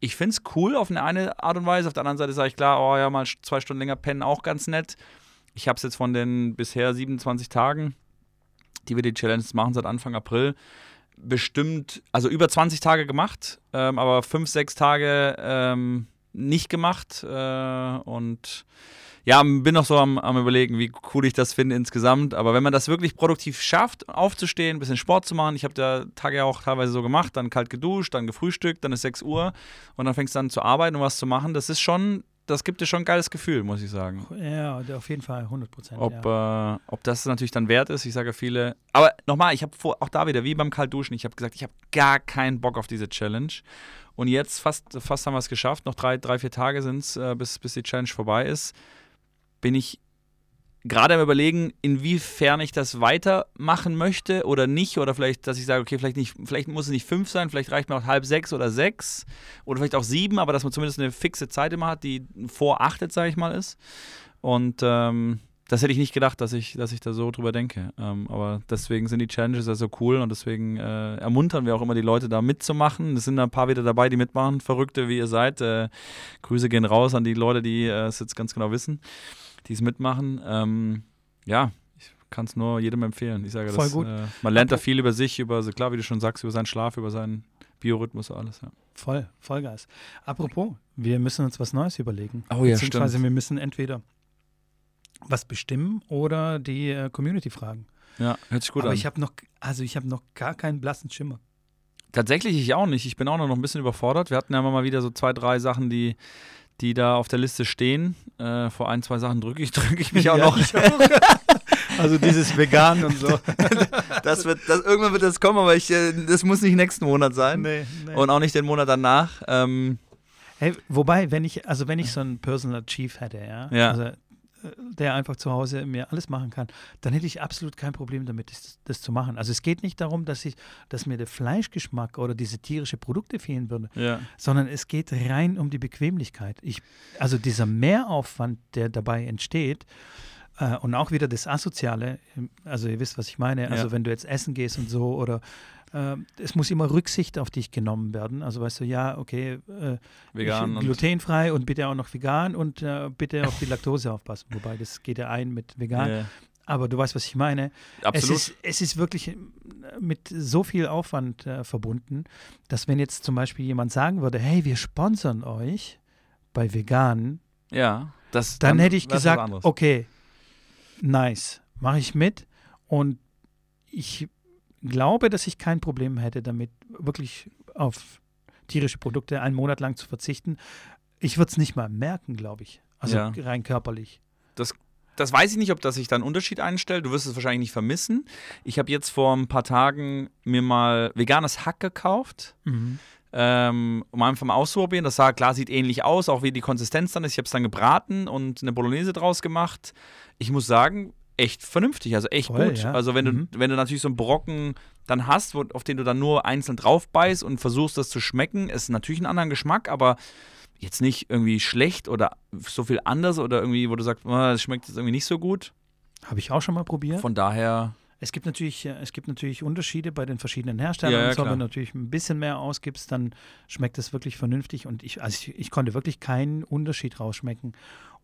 ich find's cool auf eine, eine Art und Weise. Auf der anderen Seite sage ich klar, oh ja, mal zwei Stunden länger pennen, auch ganz nett. Ich habe es jetzt von den bisher 27 Tagen, die wir die Challenge machen seit Anfang April, bestimmt, also über 20 Tage gemacht, ähm, aber fünf, sechs Tage ähm, nicht gemacht. Äh, und ja, bin noch so am, am überlegen, wie cool ich das finde insgesamt. Aber wenn man das wirklich produktiv schafft, aufzustehen, ein bisschen Sport zu machen, ich habe der Tag ja auch teilweise so gemacht, dann kalt geduscht, dann gefrühstückt, dann ist 6 Uhr und dann fängst du an zu arbeiten und was zu machen, das ist schon das gibt dir schon ein geiles Gefühl, muss ich sagen. Ja, auf jeden Fall, 100 Prozent. Ob, ja. äh, ob das natürlich dann wert ist, ich sage viele. Aber nochmal, ich habe auch da wieder, wie beim Kaltduschen, ich habe gesagt, ich habe gar keinen Bock auf diese Challenge. Und jetzt fast, fast haben wir es geschafft, noch drei, drei vier Tage sind es, äh, bis, bis die Challenge vorbei ist. Bin ich gerade am überlegen, inwiefern ich das weitermachen möchte oder nicht. Oder vielleicht, dass ich sage, okay, vielleicht, nicht, vielleicht muss es nicht fünf sein, vielleicht reicht mir auch halb sechs oder sechs. Oder vielleicht auch sieben, aber dass man zumindest eine fixe Zeit immer hat, die vor acht jetzt, sage ich mal, ist. Und ähm, das hätte ich nicht gedacht, dass ich, dass ich da so drüber denke. Ähm, aber deswegen sind die Challenges ja so cool und deswegen äh, ermuntern wir auch immer die Leute da mitzumachen. Es sind ein paar wieder dabei, die mitmachen. Verrückte, wie ihr seid. Äh, Grüße gehen raus an die Leute, die äh, es jetzt ganz genau wissen, die es mitmachen. Ähm, ja, ich kann es nur jedem empfehlen. Ich sage Voll das. gut. Äh, man lernt da viel über sich, über, klar, wie du schon sagst, über seinen Schlaf, über seinen Biorhythmus, alles. Ja. Voll, Vollgas. Apropos, wir müssen uns was Neues überlegen. Oh ja, Beziehungsweise stimmt. wir müssen entweder was bestimmen oder die äh, Community fragen. Ja, hört sich gut Aber an. ich habe noch, also ich habe noch gar keinen blassen Schimmer. Tatsächlich ich auch nicht. Ich bin auch noch ein bisschen überfordert. Wir hatten ja immer mal wieder so zwei, drei Sachen, die, die da auf der Liste stehen. Äh, vor ein, zwei Sachen drücke ich, drücke ich mich auch Ja, noch. ich auch. also dieses Vegan und so. das wird, das, irgendwann wird das kommen, aber ich, äh, das muss nicht nächsten Monat sein. nee, nee. Und auch nicht den Monat danach. Ähm, Hey, wobei, wenn ich, also wenn ich so einen Personal Chief hätte, ja, Ja. Also, der einfach zu Hause mir alles machen kann, dann hätte ich absolut kein Problem damit, das, das zu machen. Also es geht nicht darum, dass ich, dass mir der Fleischgeschmack oder diese tierische Produkte fehlen würde, ja. sondern es geht rein um die Bequemlichkeit. Ich, also dieser Mehraufwand, der dabei entsteht, äh, und auch wieder das Asoziale, also ihr wisst, was ich meine, also Ja. wenn du jetzt essen gehst und so oder äh, es muss immer Rücksicht auf dich genommen werden. Also weißt du, ja, okay, äh, Vegan ich, und glutenfrei und bitte auch noch vegan und äh, bitte auf die Laktose aufpassen. Wobei, das geht ja ein mit vegan. Ja, Aber du weißt, was ich meine. absolut. Es ist, es ist wirklich äh, mit so viel Aufwand äh, verbunden, dass wenn jetzt zum Beispiel jemand sagen würde, hey, wir sponsern euch bei vegan, ja, das, dann, hätte ich gesagt, okay, nice, mache ich mit und ich glaube, dass ich kein Problem hätte damit, wirklich auf tierische Produkte einen Monat lang zu verzichten. Ich würde es nicht mal merken, glaube ich. Also Ja. rein körperlich. Das weiß ich nicht, ob das sich da einen Unterschied einstellt. Du wirst es wahrscheinlich nicht vermissen. Ich habe jetzt vor ein paar Tagen mir mal veganes Hack gekauft. Ähm, um einfach mal auszuprobieren. Das sah klar, sieht ähnlich aus, auch wie die Konsistenz dann ist. Ich habe es dann gebraten und eine Bolognese draus gemacht. Ich muss sagen, echt vernünftig, also echt Voll, gut. ja. Also wenn Mhm. du, wenn du natürlich so einen Brocken dann hast, wo, auf den du dann nur einzeln drauf beißt und versuchst, das zu schmecken, ist natürlich einen anderen Geschmack, aber jetzt nicht irgendwie schlecht oder so viel anders oder irgendwie, wo du sagst, "Ah, das schmeckt jetzt irgendwie nicht so gut. Habe ich auch schon mal probiert. Von daher, Es gibt natürlich, äh, es gibt natürlich Unterschiede bei den verschiedenen Herstellern. Ja, ja, wenn du natürlich ein bisschen mehr ausgibst, dann schmeckt es wirklich vernünftig. Und ich, also ich, ich konnte wirklich keinen Unterschied rausschmecken.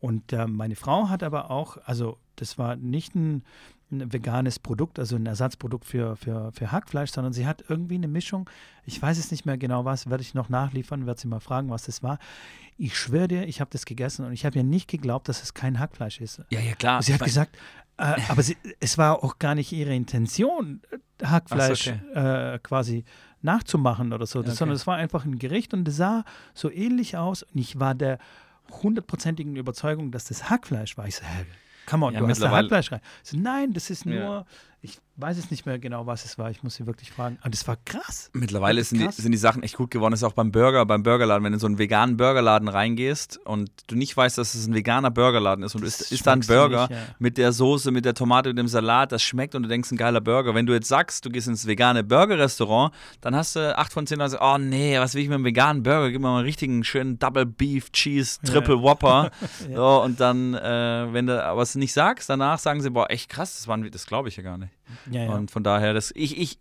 Und äh, meine Frau hat aber auch, also das war nicht ein, ein veganes Produkt, also ein Ersatzprodukt für, für, für Hackfleisch, sondern sie hat irgendwie eine Mischung. Ich weiß es nicht mehr genau was, werde ich noch nachliefern, werde sie mal fragen, was das war. Ich schwöre dir, ich habe das gegessen und ich habe ihr nicht geglaubt, dass es kein Hackfleisch ist. ja, ja, klar. Sie hat gesagt, äh, aber sie, es war auch gar nicht ihre Intention, Hackfleisch so, äh, quasi nachzumachen oder so, Ja, okay. sondern es war einfach ein Gericht und es sah so ähnlich aus und ich war der hundertprozentigen Überzeugung, dass das Hackfleisch war. Ich so, hä, come on, Ja, du hast da Hackfleisch rein. So, nein, das ist nur. Ich weiß es nicht mehr genau, was es war. Ich muss sie wirklich fragen. Aber das war krass. Mittlerweile sind die, krass. sind die Sachen echt gut geworden. Das ist auch beim Burger, beim Burgerladen. Wenn du in so einen veganen Burgerladen reingehst und du nicht weißt, dass es ein veganer Burgerladen ist und du Das isst, isst da einen schmeckst du Burger nicht, ja. mit der Soße, mit der Tomate, mit dem Salat, das schmeckt und du denkst, ein geiler Burger. Wenn du jetzt sagst, du gehst ins vegane Burger-Restaurant, dann hast du acht von zehn Leute, oh nee, was will ich mit einem veganen Burger? Gib mir mal einen richtigen schönen Double Beef Cheese Ja. Triple Whopper. Ja. so, und dann, äh, wenn du aber es nicht sagst, danach sagen sie, boah, echt krass, das, waren- das glaube ich ja gar nicht. Ja, ja. Und von daher, das, ich, ich,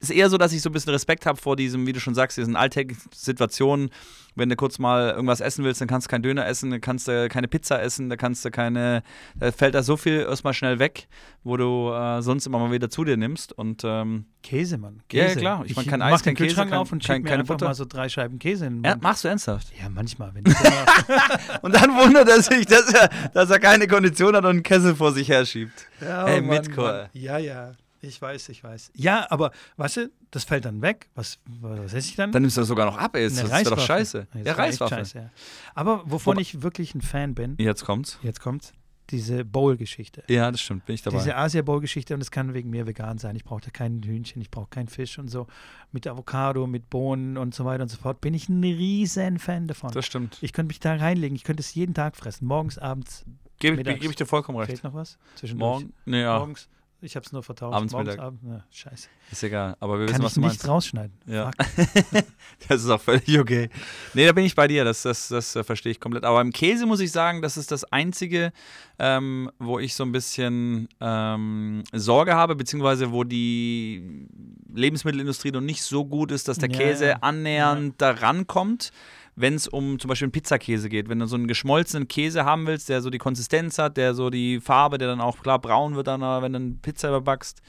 ist eher so, dass ich so ein bisschen Respekt habe vor diesem, wie du schon sagst, diesen alltäglichen Situationen. Wenn du kurz mal irgendwas essen willst, dann kannst du keinen Döner essen, dann kannst du keine Pizza essen, da kannst du keine, da fällt da so viel erstmal schnell weg, wo du äh, sonst immer mal wieder zu dir nimmst. Und ähm, Käse, Mann. Ja, Käse. ja, klar. Ich Ich, mein, kein Eis, kein Käse, kein- auf und kein- mir keine einfach Butter. mal so drei Scheiben Käse in den ja, Mund. machst du ernsthaft? Ja, manchmal. Wenn ich Und dann wundert er sich, dass er, dass er keine Kondition hat und einen Kessel vor sich herschiebt. ja, oh Mann, Mitko, Mann. ey. Ja, ja. Ich weiß, ich weiß. Ja, aber weißt du, das fällt dann weg. Was, was esse ich dann? Dann nimmst du das sogar noch ab, ey. Das ist doch scheiße. Das Ja, Reiswaffe. scheiße, ja. Aber wovon Wobei- ich wirklich ein Fan bin, Jetzt kommt's. jetzt kommt's, diese Bowl-Geschichte. Ja, das stimmt, bin ich dabei. Diese Asia-Bowl-Geschichte und es kann wegen mir vegan sein. Ich brauche da kein Hühnchen, ich brauche keinen Fisch und so. Mit Avocado, mit Bohnen und so weiter und so fort. Bin ich ein riesen Fan davon. das stimmt. Ich könnte mich da reinlegen. Ich könnte es jeden Tag fressen. Morgens, abends. Gebe mittags. geb ich dir vollkommen recht. Fehlt noch was? Morgen? Nee, ja, Morgens. Ich habe es nur vertauscht. Abends, Morgens, Mittag. abends. Ja, scheiße. ist egal. Aber wir wissen, Kann was ich du nicht meinst. rausschneiden. Ja. Das ist auch völlig okay. Nee, da bin ich bei dir, das, das, das äh, verstehe ich komplett. Aber im Käse muss ich sagen, das ist das Einzige, ähm, wo ich so ein bisschen ähm, Sorge habe, beziehungsweise wo die Lebensmittelindustrie noch nicht so gut ist, dass der Ja, Käse ja. annähernd da rankommt. Wenn es um zum Beispiel einen Pizzakäse geht, wenn du so einen geschmolzenen Käse haben willst, der so die Konsistenz hat, der so die Farbe, der dann auch klar braun wird, dann, wenn du eine Pizza überbackst,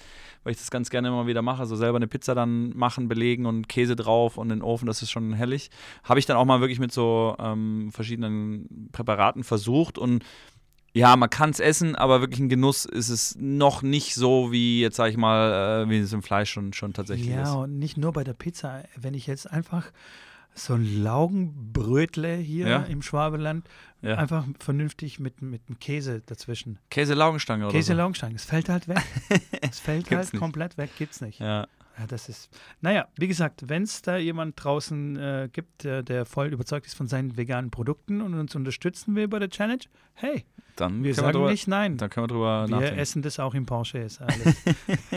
weil ich das ganz gerne immer wieder mache, so selber eine Pizza dann machen, belegen und Käse drauf und in den Ofen, das ist schon hellig. Habe ich dann auch mal wirklich mit so ähm, verschiedenen Präparaten versucht und ja, man kann es essen, aber wirklich ein Genuss ist es noch nicht so, wie jetzt sage ich mal, äh, wie es im Fleisch schon, schon tatsächlich Ja, ist. und nicht nur bei der Pizza. Wenn ich jetzt einfach so ein Laugenbrötle hier Ja. im Schwabeland Ja. einfach vernünftig mit, mit einem Käse dazwischen. Käse-Laugenstange oder Käse so. Es fällt halt weg. Es fällt halt nicht. komplett weg, gibt's nicht. Ja. Ja, das ist. Naja, wie gesagt, wenn es da jemand draußen äh, gibt, der, der voll überzeugt ist von seinen veganen Produkten und uns unterstützen will bei der Challenge, hey, Dann wir können wir sagen drüber, nicht nein. Dann können wir drüber Wir nachdenken. essen das auch im Porsche, ist alles.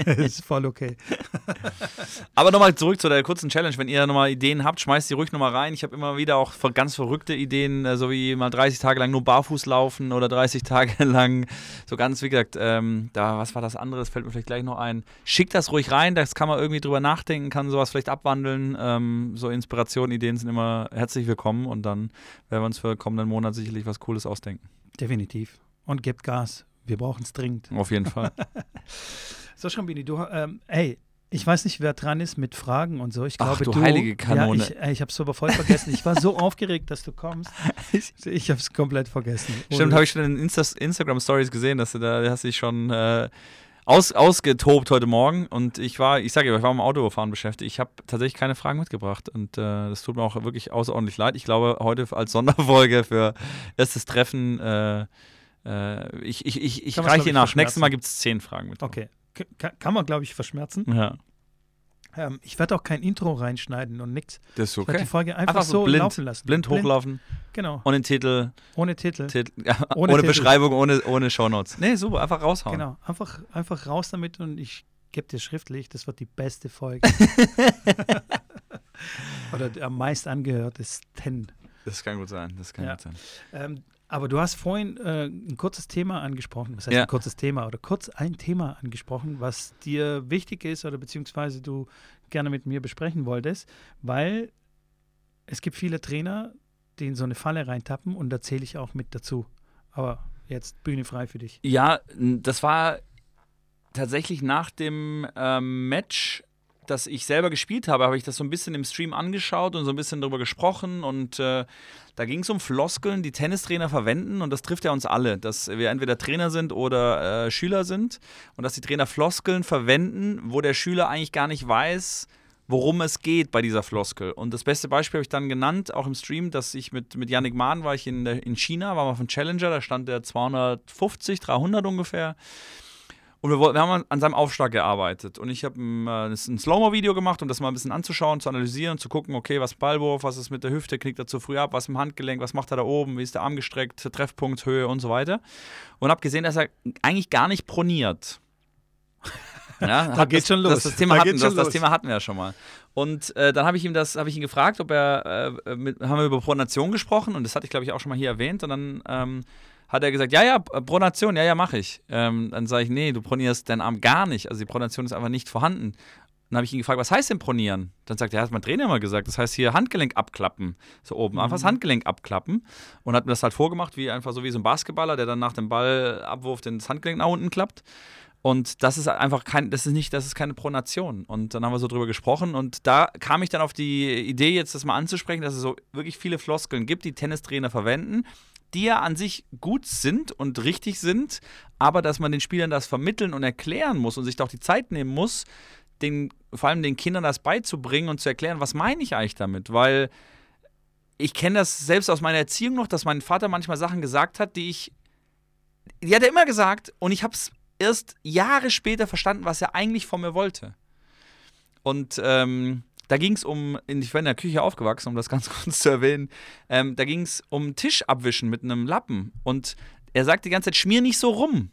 ist voll okay. Aber nochmal zurück zu der kurzen Challenge. Wenn ihr nochmal Ideen habt, schmeißt die ruhig nochmal rein. Ich habe immer wieder auch ganz verrückte Ideen, äh, so wie mal 30 Tage lang nur barfuß laufen oder 30 Tage lang so ganz, wie gesagt, ähm, da, was war das andere? Das fällt mir vielleicht gleich noch ein. Schickt das ruhig rein, das kann man irgendwie drüber nachdenken, kann sowas vielleicht abwandeln. Ähm, so Inspirationen, Ideen sind immer herzlich willkommen und dann werden wir uns für den kommenden Monat sicherlich was Cooles ausdenken. Definitiv. Und gebt Gas. Wir brauchen es dringend. Auf jeden Fall. So, Schrambini, du, ähm, ey, ich weiß nicht, wer dran ist mit Fragen und so. Ich Ach, glaube, du du heilige Kanone. Ja, ich ey, ich habe es aber voll vergessen. Ich war so aufgeregt, dass du kommst. Ich habe es komplett vergessen. Stimmt, habe ich schon in Insta Instagram-Stories gesehen, dass du da da hast dich schon äh, aus, ausgetobt heute Morgen. Und ich war, ich sage ja, ich war im Autofahren beschäftigt. Ich habe tatsächlich keine Fragen mitgebracht. Und äh, das tut mir auch wirklich außerordentlich leid. Ich glaube, heute als Sonderfolge für erstes Treffen, äh, äh, ich, ich, ich, ich reiche nach. Nächstes. Mal gibt es zehn Fragen mit. Okay. K kann, kann man, glaube ich, verschmerzen. Ja, Ähm, ich werde auch kein Intro reinschneiden und nichts. das ist Ich werde okay. die Folge einfach, Einfach so so blind, laufen lassen. Blind hochlaufen, Genau. ohne Titel, Ohne Titel. Titel ja, Ohne ohne, Titel. Beschreibung, ohne, ohne Shownotes. Nee, super, einfach raushauen. Genau. Einfach, einfach raus damit und ich gebe dir schriftlich, das wird die beste Folge. Oder der am meist angehörtesten. Das kann gut sein. Das kann Ja. gut sein. Ähm, aber du hast vorhin äh, ein kurzes Thema angesprochen. Was heißt Ja. ein kurzes Thema? Oder kurz ein Thema angesprochen, was dir wichtig ist oder beziehungsweise du gerne mit mir besprechen wolltest, weil es gibt viele Trainer, die in so eine Falle reintappen und da zähle ich auch mit dazu. Aber jetzt Bühne frei für dich. Ja, das war tatsächlich nach dem ähm, Match, das ich selber gespielt habe, habe ich das so ein bisschen im Stream angeschaut und so ein bisschen darüber gesprochen. Und äh, da ging es um Floskeln, die Tennistrainer verwenden. Und das trifft ja uns alle, dass wir entweder Trainer sind oder äh, Schüler sind. Und dass die Trainer Floskeln verwenden, wo der Schüler eigentlich gar nicht weiß, worum es geht bei dieser Floskel. Und das beste Beispiel habe ich dann genannt, auch im Stream, dass ich mit, mit Yannick Mahn war ich in, in China, war mal von Challenger, da stand der 250, 300 ungefähr. Und wir, wir haben an seinem Aufschlag gearbeitet. Und ich habe ein, äh, ein Slow-Mo-Video gemacht, um das mal ein bisschen anzuschauen, zu analysieren, zu gucken, okay, was Ballwurf, was ist mit der Hüfte, knickt er zu früh ab, was im Handgelenk, was macht er da oben, wie ist der Arm gestreckt, Treffpunkt, Höhe und so weiter. Und habe gesehen, dass er eigentlich gar nicht proniert. Ja, Da hat geht's das, schon los. Das, das, Thema Da hatten, das, das. Thema hatten wir ja schon mal. Und äh, dann habe ich ihm das, habe ich ihn gefragt, ob er, äh, mit, haben wir über Pronation gesprochen und das hatte ich glaube ich auch schon mal hier erwähnt und dann ähm, hat er gesagt, ja, ja, Pronation, ja, ja, mache ich. Ähm, dann sage ich, nee, du pronierst deinen Arm gar nicht. Also die Pronation ist einfach nicht vorhanden. Dann habe ich ihn gefragt, was heißt denn pronieren? Dann sagt er, ja, hat mein Trainer mal gesagt, das heißt hier Handgelenk abklappen. So oben, einfach das Handgelenk abklappen. Und hat mir das halt vorgemacht, wie einfach so wie so ein Basketballer, der dann nach dem Ballabwurf das Handgelenk nach unten klappt. Und das ist einfach kein, das ist nicht, das ist keine Pronation. Und dann haben wir so drüber gesprochen und da kam ich dann auf die Idee, jetzt das mal anzusprechen, dass es so wirklich viele Floskeln gibt, die Tennistrainer verwenden, die ja an sich gut sind und richtig sind, aber dass man den Spielern das vermitteln und erklären muss und sich da auch die Zeit nehmen muss, den, vor allem den Kindern das beizubringen und zu erklären, was meine ich eigentlich damit, weil ich kenne das selbst aus meiner Erziehung noch, dass mein Vater manchmal Sachen gesagt hat, die ich, die hat er immer gesagt und ich habe es erst Jahre später verstanden, was er eigentlich von mir wollte. Und ähm, da ging es um, ich bin in der Küche aufgewachsen, um das ganz kurz zu erwähnen, ähm, da ging es um Tisch abwischen mit einem Lappen. Und er sagt die ganze Zeit, schmier nicht so rum.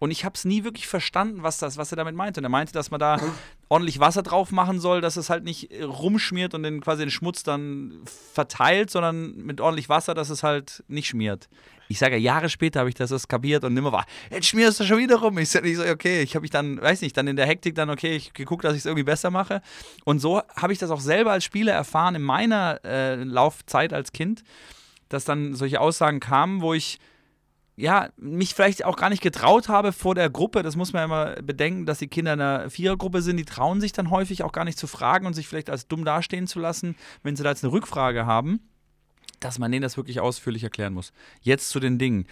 Und ich habe es nie wirklich verstanden, was, das, was er damit meinte. Und er meinte, dass man da ordentlich Wasser drauf machen soll, dass es halt nicht rumschmiert und den, quasi den Schmutz dann verteilt, sondern mit ordentlich Wasser, dass es halt nicht schmiert. Ich sage, Jahre später habe ich das kapiert und nimmer war, jetzt schmierst du schon wieder rum. Ich sage, so, okay, ich habe mich dann, weiß nicht, dann in der Hektik dann, okay, ich geguckt, dass ich es irgendwie besser mache. Und so habe ich das auch selber als Spieler erfahren in meiner äh, Laufzeit als Kind, dass dann solche Aussagen kamen, wo ich ja, mich vielleicht auch gar nicht getraut habe vor der Gruppe. Das muss man ja immer bedenken, dass die Kinder in einer Vierergruppe sind. Die trauen sich dann häufig auch gar nicht zu fragen und sich vielleicht als dumm dastehen zu lassen, wenn sie da jetzt eine Rückfrage haben dass man denen das wirklich ausführlich erklären muss. Jetzt zu den Dingen.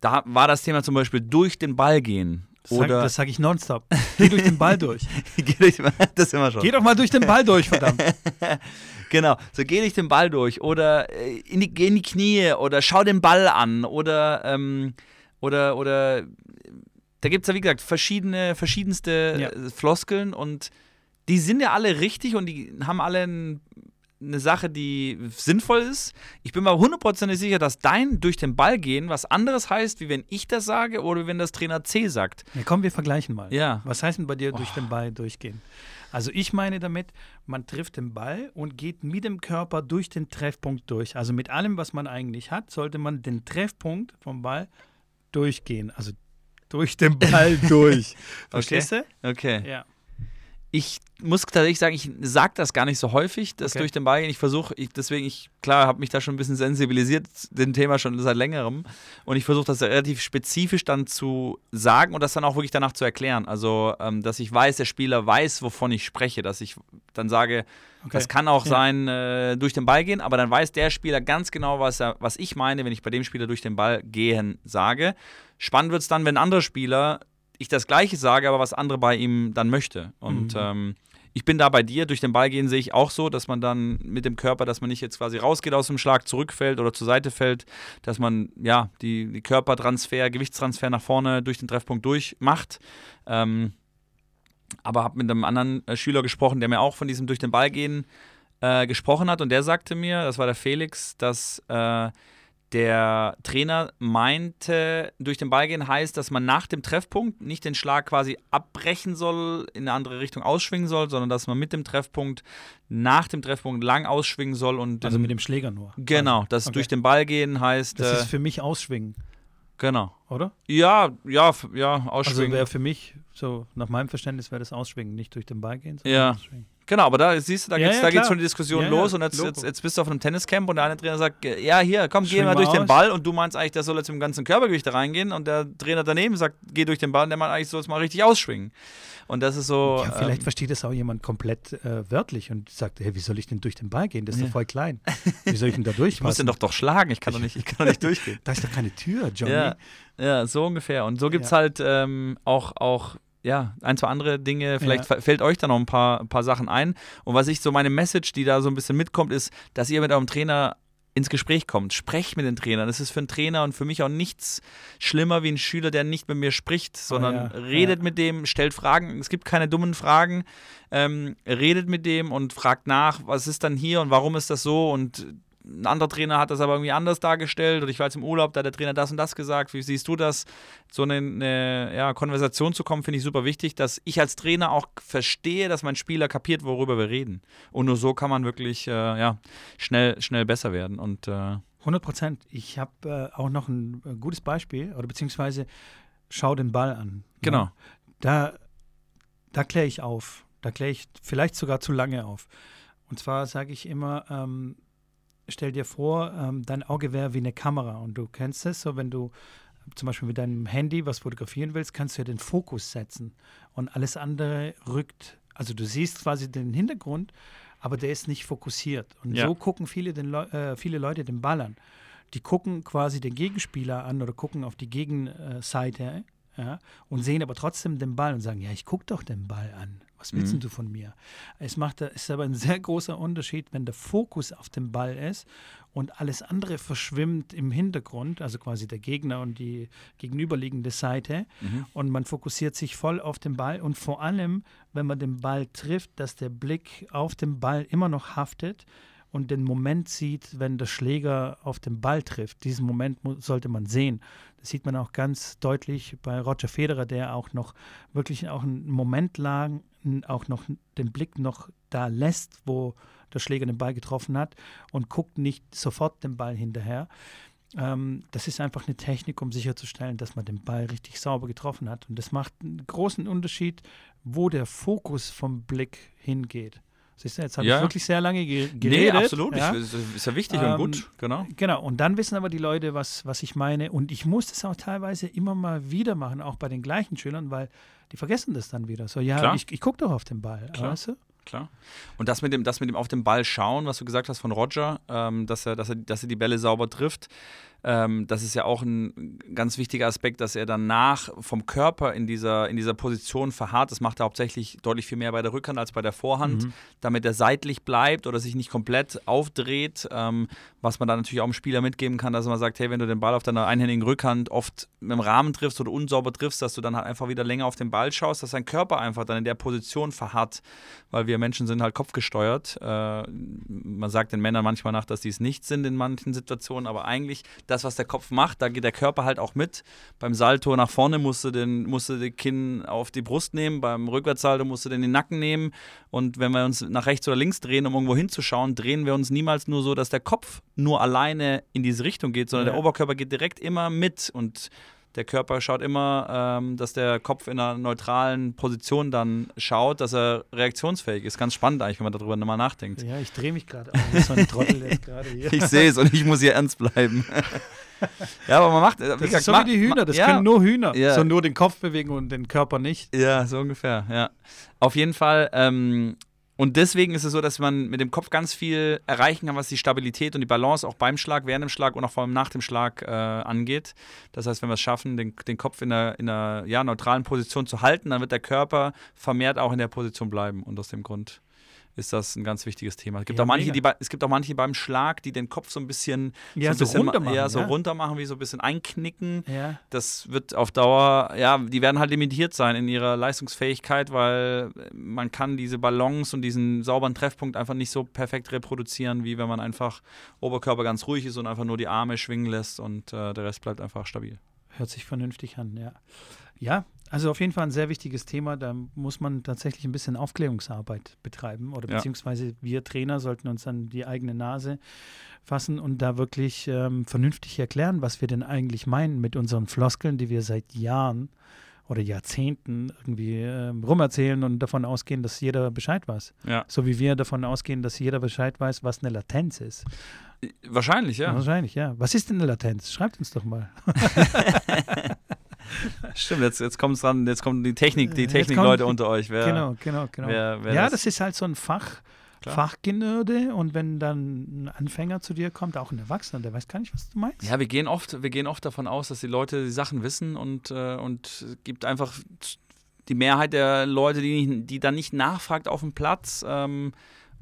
Da war das Thema zum Beispiel durch den Ball gehen. Das sag, das sage ich nonstop. Geh durch den Ball durch. geh durch, das immer schon. Geh doch mal durch den Ball durch, verdammt. genau, so geh durch den Ball durch oder äh, in die, geh in die Knie oder schau den Ball an oder, ähm, oder, oder da gibt es ja wie gesagt verschiedene, verschiedenste ja. Äh, Floskeln und die sind ja alle richtig und die haben alle einen eine Sache, die sinnvoll ist. Ich bin mir hundertprozentig sicher, dass dein durch den Ball gehen was anderes heißt, wie wenn ich das sage oder wenn das Trainer C sagt. Ja, komm, wir vergleichen mal. Ja. Was heißt denn bei dir oh. durch den Ball durchgehen? Also ich meine damit, man trifft den Ball und geht mit dem Körper durch den Treffpunkt durch. Also mit allem, was man eigentlich hat, sollte man den Treffpunkt vom Ball durchgehen. Also durch den Ball durch. Verstehst okay. du? Okay. Ja. Ich muss tatsächlich sagen, ich sage das gar nicht so häufig, das okay. durch den Ball gehen. Ich versuche, ich, deswegen, ich, klar, habe mich da schon ein bisschen sensibilisiert, dem Thema schon seit längerem. Und ich versuche das relativ spezifisch dann zu sagen und das dann auch wirklich danach zu erklären. Also, ähm, dass ich weiß, der Spieler weiß, wovon ich spreche, dass ich dann sage, okay. das kann auch ja. sein, äh, durch den Ball gehen, aber dann weiß der Spieler ganz genau, was, er, was ich meine, wenn ich bei dem Spieler durch den Ball gehen sage. Spannend wird es dann, wenn ein anderer Spieler ich das Gleiche sage, aber was andere bei ihm dann möchte. Und mhm. ähm, ich bin da bei dir, durch den Ball gehen sehe ich auch so, dass man dann mit dem Körper, dass man nicht jetzt quasi rausgeht aus dem Schlag, zurückfällt oder zur Seite fällt, dass man ja die, die Körpertransfer, Gewichtstransfer nach vorne durch den Treffpunkt durchmacht. Ähm, aber habe mit einem anderen äh, Schüler gesprochen, der mir auch von diesem durch den Ball gehen äh, gesprochen hat und der sagte mir, das war der Felix, dass äh, der Trainer meinte, durch den Ball gehen heißt, dass man nach dem Treffpunkt nicht den Schlag quasi abbrechen soll, in eine andere Richtung ausschwingen soll, sondern dass man mit dem Treffpunkt nach dem Treffpunkt lang ausschwingen soll und also mit dem Schläger nur. Genau, also, dass okay. durch den Ball gehen heißt. Das ist äh, für mich ausschwingen. Genau. Oder? Ja, ja, ja, ausschwingen. Also wäre für mich so nach meinem Verständnis wäre das ausschwingen, nicht durch den Ball gehen, sondern ja. ausschwingen. Genau, aber da siehst du, da, ja, ja, schon die Diskussion ja, los und jetzt, jetzt, jetzt, bist du auf einem Tenniscamp und der eine Trainer sagt, ja, hier, komm, Schwing geh mal durch aus. den Ball und du meinst eigentlich, der soll jetzt im ganzen Körpergewicht da reingehen und der Trainer daneben sagt, geh durch den Ball und der meint eigentlich, soll es mal richtig ausschwingen. Und das ist so. Ja, vielleicht ähm, versteht das auch jemand komplett äh, wörtlich und sagt, hey, wie soll ich denn durch den Ball gehen? Das ist doch voll klein. Wie soll ich denn da durch? ich muss den doch doch schlagen, ich kann doch nicht, ich kann doch nicht durchgehen. da ist doch keine Tür, Johnny. Ja, ja so ungefähr. Und so gibt es halt ähm, auch, auch ja, ein, zwei andere Dinge. Vielleicht ja. fällt euch da noch ein paar, ein paar Sachen ein. Und was ich so meine Message, die da so ein bisschen mitkommt, ist, dass ihr mit eurem Trainer ins Gespräch kommt. Sprecht mit den Trainern. Das ist für einen Trainer und für mich auch nichts schlimmer wie ein Schüler, der nicht mit mir spricht, sondern oh ja, redet ja. mit dem, stellt Fragen. Es gibt keine dummen Fragen. Ähm, redet mit dem und fragt nach, was ist dann hier und warum ist das so und ein anderer Trainer hat das aber irgendwie anders dargestellt oder ich war jetzt im Urlaub, da hat der Trainer das und das gesagt. Wie siehst du das? So eine, eine ja, Konversation zu kommen, finde ich super wichtig, dass ich als Trainer auch verstehe, dass mein Spieler kapiert, worüber wir reden. Und nur so kann man wirklich äh, ja, schnell, schnell besser werden. Und, äh 100 Prozent. Ich habe äh, auch noch ein äh, gutes Beispiel, oder beziehungsweise schau den Ball an. Genau. Ja. Da, da kläre ich auf Da kläre ich vielleicht sogar zu lange auf. Und zwar sage ich immer, ähm, stell dir vor, ähm, dein Auge wäre wie eine Kamera und du kennst es, so wenn du zum Beispiel mit deinem Handy was fotografieren willst, kannst du ja den Fokus setzen und alles andere rückt. Also du siehst quasi den Hintergrund, aber der ist nicht fokussiert. Und Ja. so gucken viele, den Leu äh, viele Leute den Ball an. Die gucken quasi den Gegenspieler an oder gucken auf die Gegenseite ja, und sehen aber trotzdem den Ball und sagen, ja, ich gucke doch den Ball an. Was willst Mhm. du von mir? Es macht, ist aber ein sehr großer Unterschied, wenn der Fokus auf dem Ball ist und alles andere verschwimmt im Hintergrund, also quasi der Gegner und die gegenüberliegende Seite. Mhm. Und man fokussiert sich voll auf den Ball und vor allem, wenn man den Ball trifft, dass der Blick auf den Ball immer noch haftet und den Moment sieht, wenn der Schläger auf den Ball trifft. Diesen Moment sollte man sehen. Das sieht man auch ganz deutlich bei Roger Federer, der auch noch wirklich auch einen Moment lang auch noch den Blick noch da lässt, wo der Schläger den Ball getroffen hat und guckt nicht sofort den Ball hinterher. Ähm, das ist einfach eine Technik, um sicherzustellen, dass man den Ball richtig sauber getroffen hat. Und das macht einen großen Unterschied, wo der Fokus vom Blick hingeht. Siehst du, jetzt habe Ja. ich wirklich sehr lange ge Nee, geredet. absolut. Ja? Ich, ist ja wichtig Ähm, und gut, genau. Genau, und dann wissen aber die Leute, was, was ich meine. Und ich muss das auch teilweise immer mal wieder machen, auch bei den gleichen Schülern, weil die vergessen das dann wieder. So, ja, Klar. ich, ich gucke doch auf den Ball, Klar. weißt du? Klar. Und das mit dem, das mit dem auf den Ball schauen, was du gesagt hast von Roger, ähm, dass, er, dass, er, dass er die Bälle sauber trifft, ähm, das ist ja auch ein ganz wichtiger Aspekt, dass er danach vom Körper in dieser, in dieser Position verharrt. Das macht er hauptsächlich deutlich viel mehr bei der Rückhand als bei der Vorhand, Mhm. damit er seitlich bleibt oder sich nicht komplett aufdreht. Ähm, was man dann natürlich auch dem Spieler mitgeben kann, dass man sagt, hey, wenn du den Ball auf deiner einhändigen Rückhand oft mit dem Rahmen triffst oder unsauber triffst, dass du dann halt einfach wieder länger auf den Ball schaust, dass dein Körper einfach dann in der Position verharrt, weil wir Menschen sind halt kopfgesteuert. Äh, man sagt den Männern manchmal nach, dass die es nicht sind in manchen Situationen, aber eigentlich das, was der Kopf macht, da geht der Körper halt auch mit. Beim Salto nach vorne musst du den, musst du den Kinn auf die Brust nehmen, beim Rückwärtssalto musst du den den Nacken nehmen und wenn wir uns nach rechts oder links drehen, um irgendwo hinzuschauen, drehen wir uns niemals nur so, dass der Kopf nur alleine in diese Richtung geht, sondern Ja. der Oberkörper geht direkt immer mit und der Körper schaut immer, ähm, dass der Kopf in einer neutralen Position dann schaut, dass er reaktionsfähig ist. Ganz spannend eigentlich, wenn man darüber mal nachdenkt. Ja, ich drehe mich gerade auf. So ein Trottel jetzt gerade hier. Ich sehe es und ich muss hier ernst bleiben. ja, aber man macht. Wie Das gesagt, ist so wie die Hühner, das ja, können nur Hühner. Ja. So nur den Kopf bewegen und den Körper nicht. Ja, so ungefähr, ja. Auf jeden Fall. Ähm, und deswegen ist es so, dass man mit dem Kopf ganz viel erreichen kann, was die Stabilität und die Balance auch beim Schlag, während dem Schlag und auch vor allem nach dem Schlag äh, angeht. Das heißt, wenn wir es schaffen, den, den Kopf in einer, in einer ja, neutralen Position zu halten, dann wird der Körper vermehrt auch in der Position bleiben. Und aus dem Grund ist das ein ganz wichtiges Thema. Es gibt, Ja, auch manche, die bei, es gibt auch manche beim Schlag, die den Kopf so ein bisschen, Ja, so, ein so bisschen runter machen, ja, so ja. runter machen, wie so ein bisschen einknicken das wird auf Dauer, ja, die werden halt limitiert sein in ihrer Leistungsfähigkeit, weil man kann diese Ballons und diesen sauberen Treffpunkt einfach nicht so perfekt reproduzieren, wie wenn man einfach Oberkörper ganz ruhig ist und einfach nur die Arme schwingen lässt und äh, der Rest bleibt einfach stabil. Hört sich vernünftig an, ja. Ja, also auf jeden Fall ein sehr wichtiges Thema. Da muss man tatsächlich ein bisschen Aufklärungsarbeit betreiben oder beziehungsweise wir Trainer sollten uns an die eigene Nase fassen und da wirklich ähm, vernünftig erklären, was wir denn eigentlich meinen mit unseren Floskeln, die wir seit Jahren oder Jahrzehnten irgendwie ähm, rumerzählen und davon ausgehen, dass jeder Bescheid weiß. Ja, So wie wir davon ausgehen, dass jeder Bescheid weiß, was eine Latenz ist. wahrscheinlich, ja. Wahrscheinlich, ja. Was ist denn eine Latenz? Schreibt uns doch mal. Stimmt, jetzt, jetzt kommt dran, jetzt kommen die Technik, die Jetzt Technikleute unter euch. Wer, genau, genau, genau. wer, wer ja, das, ist halt so ein Fach, Klar. Fachgenörde und wenn dann ein Anfänger zu dir kommt, auch ein Erwachsener, der weiß gar nicht, was du meinst. Ja, wir gehen oft, wir gehen oft davon aus, dass die Leute die Sachen wissen und, äh, und es gibt einfach die Mehrheit der Leute, die, nicht, die dann nicht nachfragt auf dem Platz. Ähm,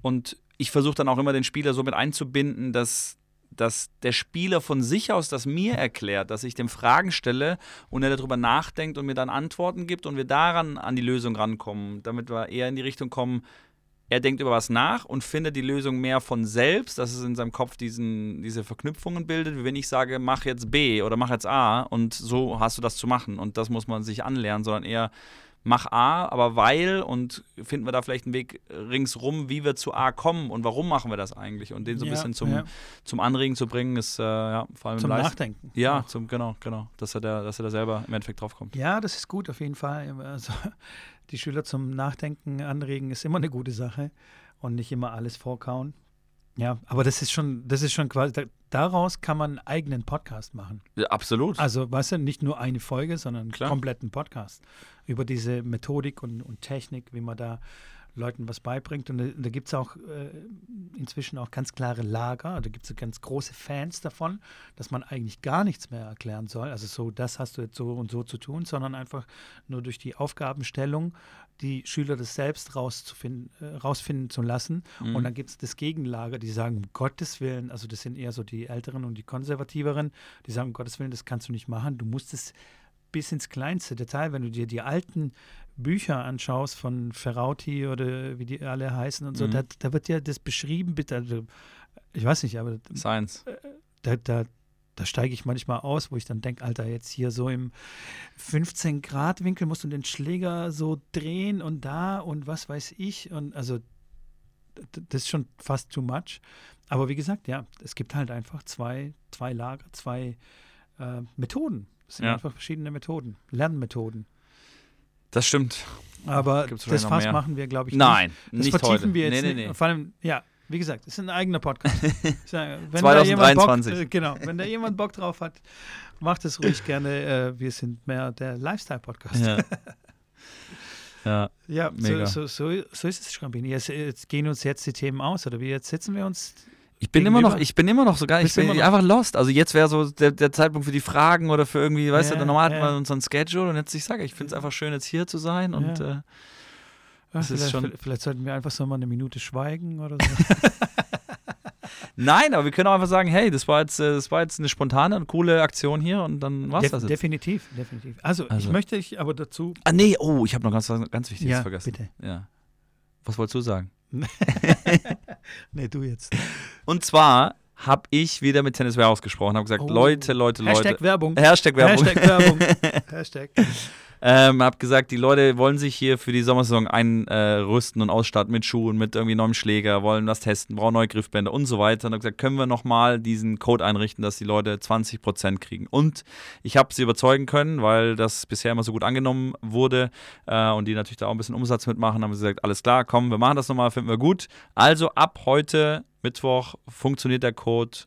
und ich versuche dann auch immer den Spieler so mit einzubinden, dass, dass der Spieler von sich aus das mir erklärt, dass ich dem Fragen stelle und er darüber nachdenkt und mir dann Antworten gibt und wir daran an die Lösung rankommen, damit wir eher in die Richtung kommen, er denkt über was nach und findet die Lösung mehr von selbst, dass es in seinem Kopf diesen, diese Verknüpfungen bildet, wie wenn ich sage, mach jetzt B oder mach jetzt A und so hast du das zu machen. Und das muss man sich anlernen, sondern eher mach A, aber weil und finden wir da vielleicht einen Weg ringsrum, wie wir zu A kommen und warum machen wir das eigentlich und den so ein Ja, bisschen zum, ja. zum Anregen zu bringen, ist äh, ja vor allem Zum Nachdenken. Ja, zum, genau, genau, dass er, da, dass er da selber im Endeffekt drauf kommt. Ja, das ist gut auf jeden Fall. Also, die Schüler zum Nachdenken anregen, ist immer eine gute Sache und nicht immer alles vorkauen. Ja, aber das ist schon, das ist schon quasi, da, daraus kann man einen eigenen Podcast machen. Ja, absolut. Also, weißt du, nicht nur eine Folge, sondern einen Klar. kompletten Podcast über diese Methodik und, und Technik, wie man da Leuten was beibringt. Und da, da gibt es auch äh, inzwischen auch ganz klare Lager, da gibt es ganz große Fans davon, dass man eigentlich gar nichts mehr erklären soll. Also so, das hast du jetzt so und so zu tun, sondern einfach nur durch die Aufgabenstellung die Schüler das selbst rauszufinden, äh, rausfinden zu lassen. Mhm. Und dann gibt es das Gegenlager, die sagen, um Gottes Willen, also das sind eher so die Älteren und die Konservativeren, die sagen, um Gottes Willen, das kannst du nicht machen. Du musst es bis ins kleinste Detail, wenn du dir die alten Bücher anschaust von Ferrauti oder wie die alle heißen und so, Mhm. da, da wird ja das beschrieben, bitte, also, ich weiß nicht, aber Science. da, da, da steige ich manchmal aus, wo ich dann denke, Alter, jetzt hier so im 15-Grad-Winkel musst du den Schläger so drehen und da und was weiß ich. Und also das ist schon fast too much. Aber wie gesagt, ja, es gibt halt einfach zwei, zwei Lager, zwei äh, Methoden. Es sind Ja. einfach verschiedene Methoden, Lernmethoden. Das stimmt. Aber das Fass mehr? machen wir, glaube ich, Nein, nicht. Das nicht vertiefen heute. wir jetzt nee, nee, nee. Vor allem, ja, wie gesagt, es ist ein eigener Podcast. Sage, wenn 2023. Da jemand Bock, äh, genau, wenn da jemand Bock drauf hat, macht es ruhig gerne. Äh, wir sind mehr der Lifestyle-Podcast. Ja. ja. Ja, Mega. so, so, so, so ist es, Schrambini. Jetzt, jetzt gehen uns jetzt die Themen aus, oder wie? Jetzt setzen wir uns. Ich bin immer noch, ich bin immer noch sogar, ich bin einfach lost. Also jetzt wäre so der, der Zeitpunkt für die Fragen oder für irgendwie, weißt Ja, du, normal hatten ja. wir unseren Schedule und jetzt ich sage, ich finde es einfach schön, jetzt hier zu sein und Ja. äh, Ah, Das ist vielleicht, vielleicht sollten wir einfach so mal eine Minute schweigen oder so. nein, aber wir können auch einfach sagen, hey, das war jetzt, äh, das war jetzt eine spontane und coole Aktion hier und dann war's Def das jetzt. definitiv, definitiv. Also, ich Also. möchte ich aber dazu. Ah nee, oh, ich habe noch ganz, ganz Wichtiges Ja, vergessen. bitte. Ja. Was wolltest du sagen? Nee, du jetzt. Und zwar habe ich wieder mit Tennis Warehouse gesprochen, habe gesagt, Oh. Leute, Leute, Hashtag Leute. Werbung. Hashtag Werbung. Hashtag Werbung. Hashtag. Ähm, hab gesagt, die Leute wollen sich hier für die Sommersaison einrüsten und ausstatten mit Schuhen, mit irgendwie neuem Schläger, wollen das testen, brauchen neue Griffbänder und so weiter. Und hab gesagt, können wir nochmal diesen Code einrichten, dass die Leute 20% kriegen. Und ich habe sie überzeugen können, weil das bisher immer so gut angenommen wurde äh, und die natürlich da auch ein bisschen Umsatz mitmachen, haben sie gesagt, alles klar, komm, wir machen das nochmal, finden wir gut. Also ab heute, Mittwoch, funktioniert der Code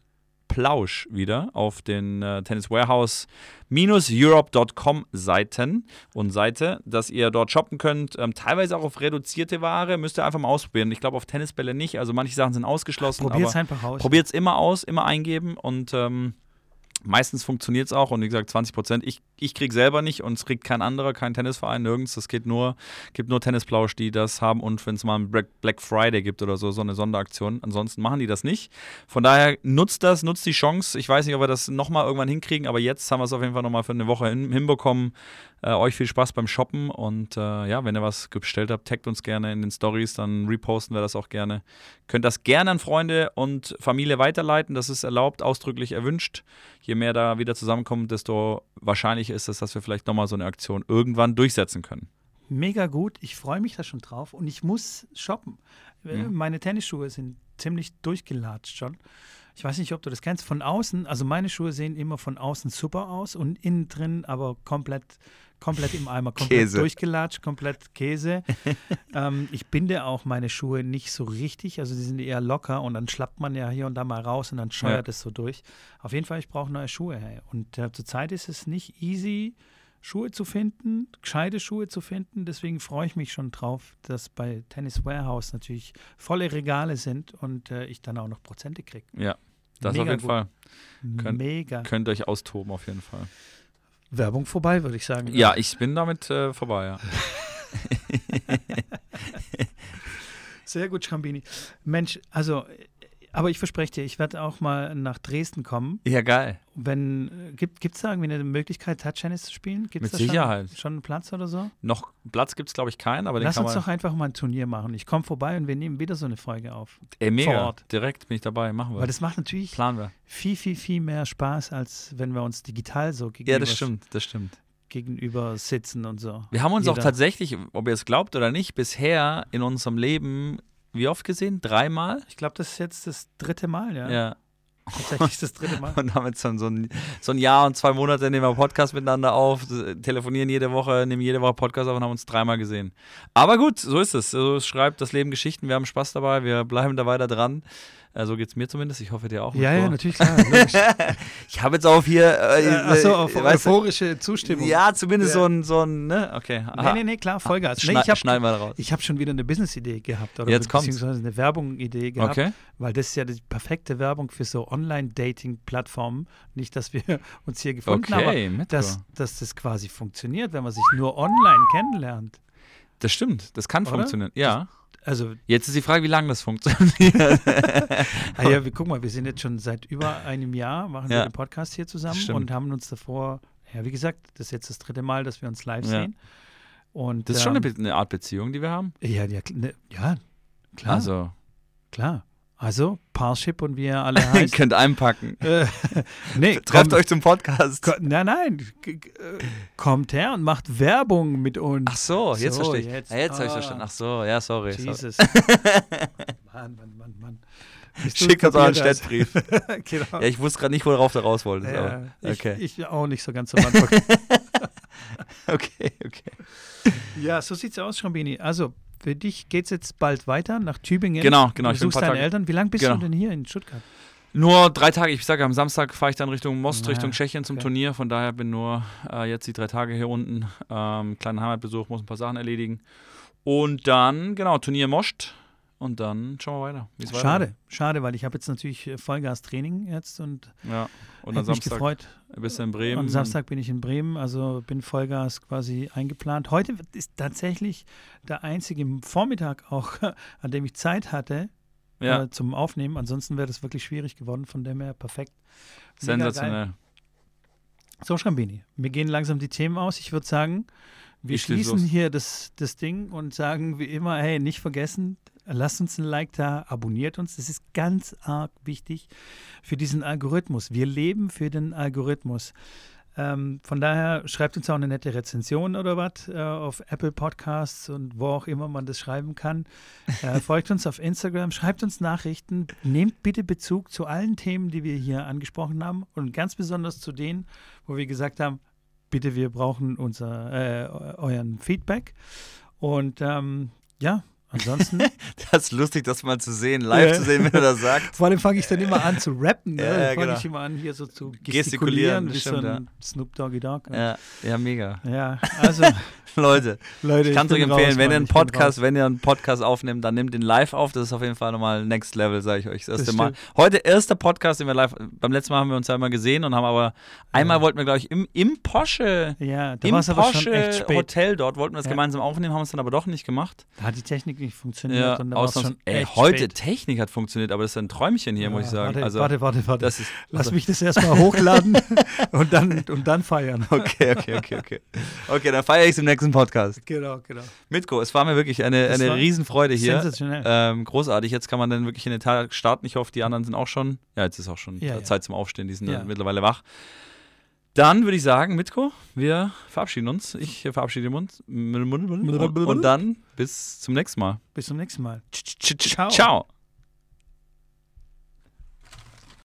Plausch wieder auf den äh, Tennis Warehouse Europe.com Seiten und Seite, dass ihr dort shoppen könnt. Ähm, teilweise auch auf reduzierte Ware. Müsst ihr einfach mal ausprobieren. Ich glaube auf Tennisbälle nicht. Also manche Sachen sind ausgeschlossen. Probier es einfach aus. Probiert es immer aus, immer eingeben und ähm, meistens funktioniert es auch. Und wie gesagt, 20 Prozent. Ich, ich kriege selber nicht und es kriegt kein anderer, kein Tennisverein, nirgends. Es geht nur, gibt nur Tennisplausch, die das haben. Und wenn es mal einen Black Black Friday gibt oder so, so eine Sonderaktion. Ansonsten machen die das nicht. Von daher nutzt das, nutzt die Chance. Ich weiß nicht, ob wir das nochmal irgendwann hinkriegen, aber jetzt haben wir es auf jeden Fall nochmal für eine Woche hin, hinbekommen. Äh, euch viel Spaß beim Shoppen und äh, ja, wenn ihr was bestellt habt, taggt uns gerne in den Stories, dann reposten wir das auch gerne. Könnt das gerne an Freunde und Familie weiterleiten, das ist erlaubt, ausdrücklich erwünscht. Je mehr da wieder zusammenkommt, desto wahrscheinlich ist es, dass wir vielleicht nochmal so eine Aktion irgendwann durchsetzen können. Mega gut. Ich freue mich da schon drauf und ich muss shoppen. Äh, Ja. Meine Tennisschuhe sind ziemlich durchgelatscht schon. Ich weiß nicht, ob du das kennst. Von außen, also meine Schuhe sehen immer von außen super aus und innen drin aber komplett, komplett im Eimer, komplett Käse. durchgelatscht, komplett Käse. ähm, ich binde auch meine Schuhe nicht so richtig, also die sind eher locker und dann schlappt man ja hier und da mal raus und dann scheuert Ja. es so durch. Auf jeden Fall, ich brauche neue Schuhe. Hey. Und äh, zurzeit ist es nicht easy, Schuhe zu finden, gescheite Schuhe zu finden. Deswegen freue ich mich schon drauf, dass bei Tennis Warehouse natürlich volle Regale sind und äh, ich dann auch noch Prozente kriege. Ja, das Mega auf jeden gut. Fall. Könnt- Mega. Könnt euch austoben auf jeden Fall. Werbung vorbei, würde ich sagen. Ja, ich bin damit äh, vorbei, ja. Sehr gut, Schrambini. Mensch, also, aber ich verspreche dir, ich werde auch mal nach Dresden kommen. Ja, geil. Wenn, äh, gibt es da irgendwie eine Möglichkeit, Touch-Tennis zu spielen? Gibt's Mit da Sicherheit. Schon, schon einen Platz oder so? Noch Platz gibt es, glaube ich, keinen, aber den Lass uns doch einfach mal ein Turnier machen. Ich komme vorbei und wir nehmen wieder so eine Folge auf. Ey, mega. vor Ort. Direkt bin ich dabei, machen wir. Weil das macht natürlich Planen wir. viel, viel, viel mehr Spaß, als wenn wir uns digital so gegenüber, Ja, das stimmt, das stimmt. gegenüber sitzen und so. Wir haben uns auch Jeder. tatsächlich, ob ihr es glaubt oder nicht, bisher in unserem Leben wie oft gesehen? Dreimal? Ich glaube, das ist jetzt das dritte Mal, ja. Ja. Tatsächlich das dritte Mal. Und haben jetzt dann so ein, so ein Jahr und zwei Monate nehmen wir Podcast miteinander auf, telefonieren jede Woche, nehmen jede Woche Podcast auf und haben uns dreimal gesehen. Aber gut, so ist es. So schreibt das Leben Geschichten. Wir haben Spaß dabei, wir bleiben da weiter dran. Äh, so geht es mir zumindest. Ich hoffe dir auch. Ja, ja, natürlich, klar. ich habe jetzt auch hier. Äh, äh, Achso, auf euphorische Zustimmung. Ja, zumindest ja. so ein, so ein, ne? Okay. Aha. Nee, nee, nee, klar, Vollgas. Schne nee, ich hab, schneiden wir raus. Ich habe schon wieder eine Business-Idee gehabt. Oder jetzt kommt. Beziehungsweise eine Werbung-Idee gehabt. Okay. Weil das ist ja die perfekte Werbung für so Online-Dating-Plattformen. Nicht, dass wir uns hier gefunden okay, haben, aber dass, dass das quasi funktioniert, wenn man sich nur online kennenlernt. Das stimmt, das kann Oder? funktionieren. Ja. Also jetzt ist die Frage, wie lange das funktioniert. ah ja, wir, guck mal, wir sind jetzt schon seit über einem Jahr, machen Ja. wir den Podcast hier zusammen Stimmt. und haben uns davor, ja, wie gesagt, das ist jetzt das dritte Mal, dass wir uns live Ja. sehen. Und, Das ist schon ähm, eine, Be- eine Art Beziehung, die wir haben. Ja, ja, ne, ja, klar, Also, klar. Also, Parship und wie er alle heißt. könnt einpacken. äh, nee, Trefft kommt, euch zum Podcast. ko- Nein, nein, äh, kommt her und macht Werbung mit uns. Ach so, jetzt So, verstehe ich. jetzt. ja, jetzt habe ich Ah. verstanden. Ach so, ja, sorry. sorry. Jesus. Mann, Mann, Mann, Mann. Schickt uns euren Kapiert Städtbrief. genau. Ja, ich wusste gerade nicht, worauf du raus wolltest. Ja, aber, ich, okay. ich auch nicht so ganz am Anfang. okay, okay. ja, so sieht's aus, Schrambini. Also, für dich geht's jetzt bald weiter nach Tübingen. Genau, genau. Du Ich bin ein suchst paar deine. Eltern. Wie lange bist Genau. du denn hier in Stuttgart? Nur drei Tage. Ich sage, am Samstag fahre ich dann Richtung Most, Ah, Richtung Tschechien zum okay. Turnier. Von daher bin nur äh, jetzt die drei Tage hier unten. Ähm, kleinen Heimatbesuch, muss ein paar Sachen erledigen. Und dann, genau, Turnier Most. Und dann schauen wir weiter. wie's. Schade, schade, weil ich habe jetzt natürlich äh, Vollgas-Training jetzt und, Ja. Und am mich Samstag gefreut. bist du in Bremen. Am Samstag bin ich in Bremen, also bin Vollgas quasi eingeplant. Heute ist tatsächlich der einzige Vormittag auch, an dem ich Zeit hatte Ja, äh, zum Aufnehmen. Ansonsten wäre das wirklich schwierig geworden, von dem her perfekt. Mega geil. sensationell. So, Schrambini, wir gehen langsam die Themen aus. Ich würde sagen, wir Ich schließ schließen hier das, das Ding und sagen wie immer, hey, nicht vergessen, lasst uns ein Like da, abonniert uns. Das ist ganz arg wichtig für diesen Algorithmus. Wir leben für den Algorithmus. Ähm, von daher schreibt uns auch eine nette Rezension oder was äh, auf Apple Podcasts und wo auch immer man das schreiben kann. Äh, folgt uns auf Instagram, schreibt uns Nachrichten, nehmt bitte Bezug zu allen Themen, die wir hier angesprochen haben und ganz besonders zu denen, wo wir gesagt haben, bitte, wir brauchen unser, äh, euren Feedback. Und ähm, ja, ansonsten, Das ist lustig, das mal zu sehen, live Ja. zu sehen, wenn er das sagt. vor allem fange ich dann immer an zu rappen. Ne? Ja, fange genau. ich immer an, hier so zu Gestikulieren, gestikulieren, wie so stimmt, ein Snoop Doggy Dogg. Ja, ja mega. Ja, also, Leute, Leute, ich kann es euch empfehlen, raus, wenn ihr einen Podcast, wenn ihr einen Podcast aufnehmt, dann nehmt den live auf. Das ist auf jeden Fall nochmal Next Level, sage ich euch. Das erste Das Mal. Heute erster Podcast, den wir live. Beim letzten Mal haben wir uns ja immer gesehen und haben aber einmal wollten wir, glaube ich, im, im Porsche. Ja, da Im war es aber schon echt Porsche. Hotel dort wollten wir es gemeinsam aufnehmen, haben es dann aber doch nicht gemacht. Da hat die Technik nicht funktioniert und da war es ausnahms- schon Ey, heute spät. Technik hat funktioniert, aber das ist ein Träumchen hier, muss ich Ja, sagen. Warte, also, warte, warte, warte. ist. Lass also, mich das erstmal hochladen und, dann, und dann feiern. Okay, okay, okay, okay. Okay, dann feiere ich es im nächsten Podcast. Genau, genau. Mitko, es war mir wirklich eine, Das eine Riesenfreude hier. Sensationell. Ähm, großartig. Jetzt kann man dann wirklich in den Tag starten. Ich hoffe, die anderen sind auch schon. Ja, jetzt ist auch schon Ja, ja. Zeit zum Aufstehen. Die sind Ja. ja. mittlerweile wach. Dann würde ich sagen, Mitko, wir verabschieden uns. Ich verabschiede uns. Und, und dann bis zum nächsten Mal. Bis zum nächsten Mal. Ciao.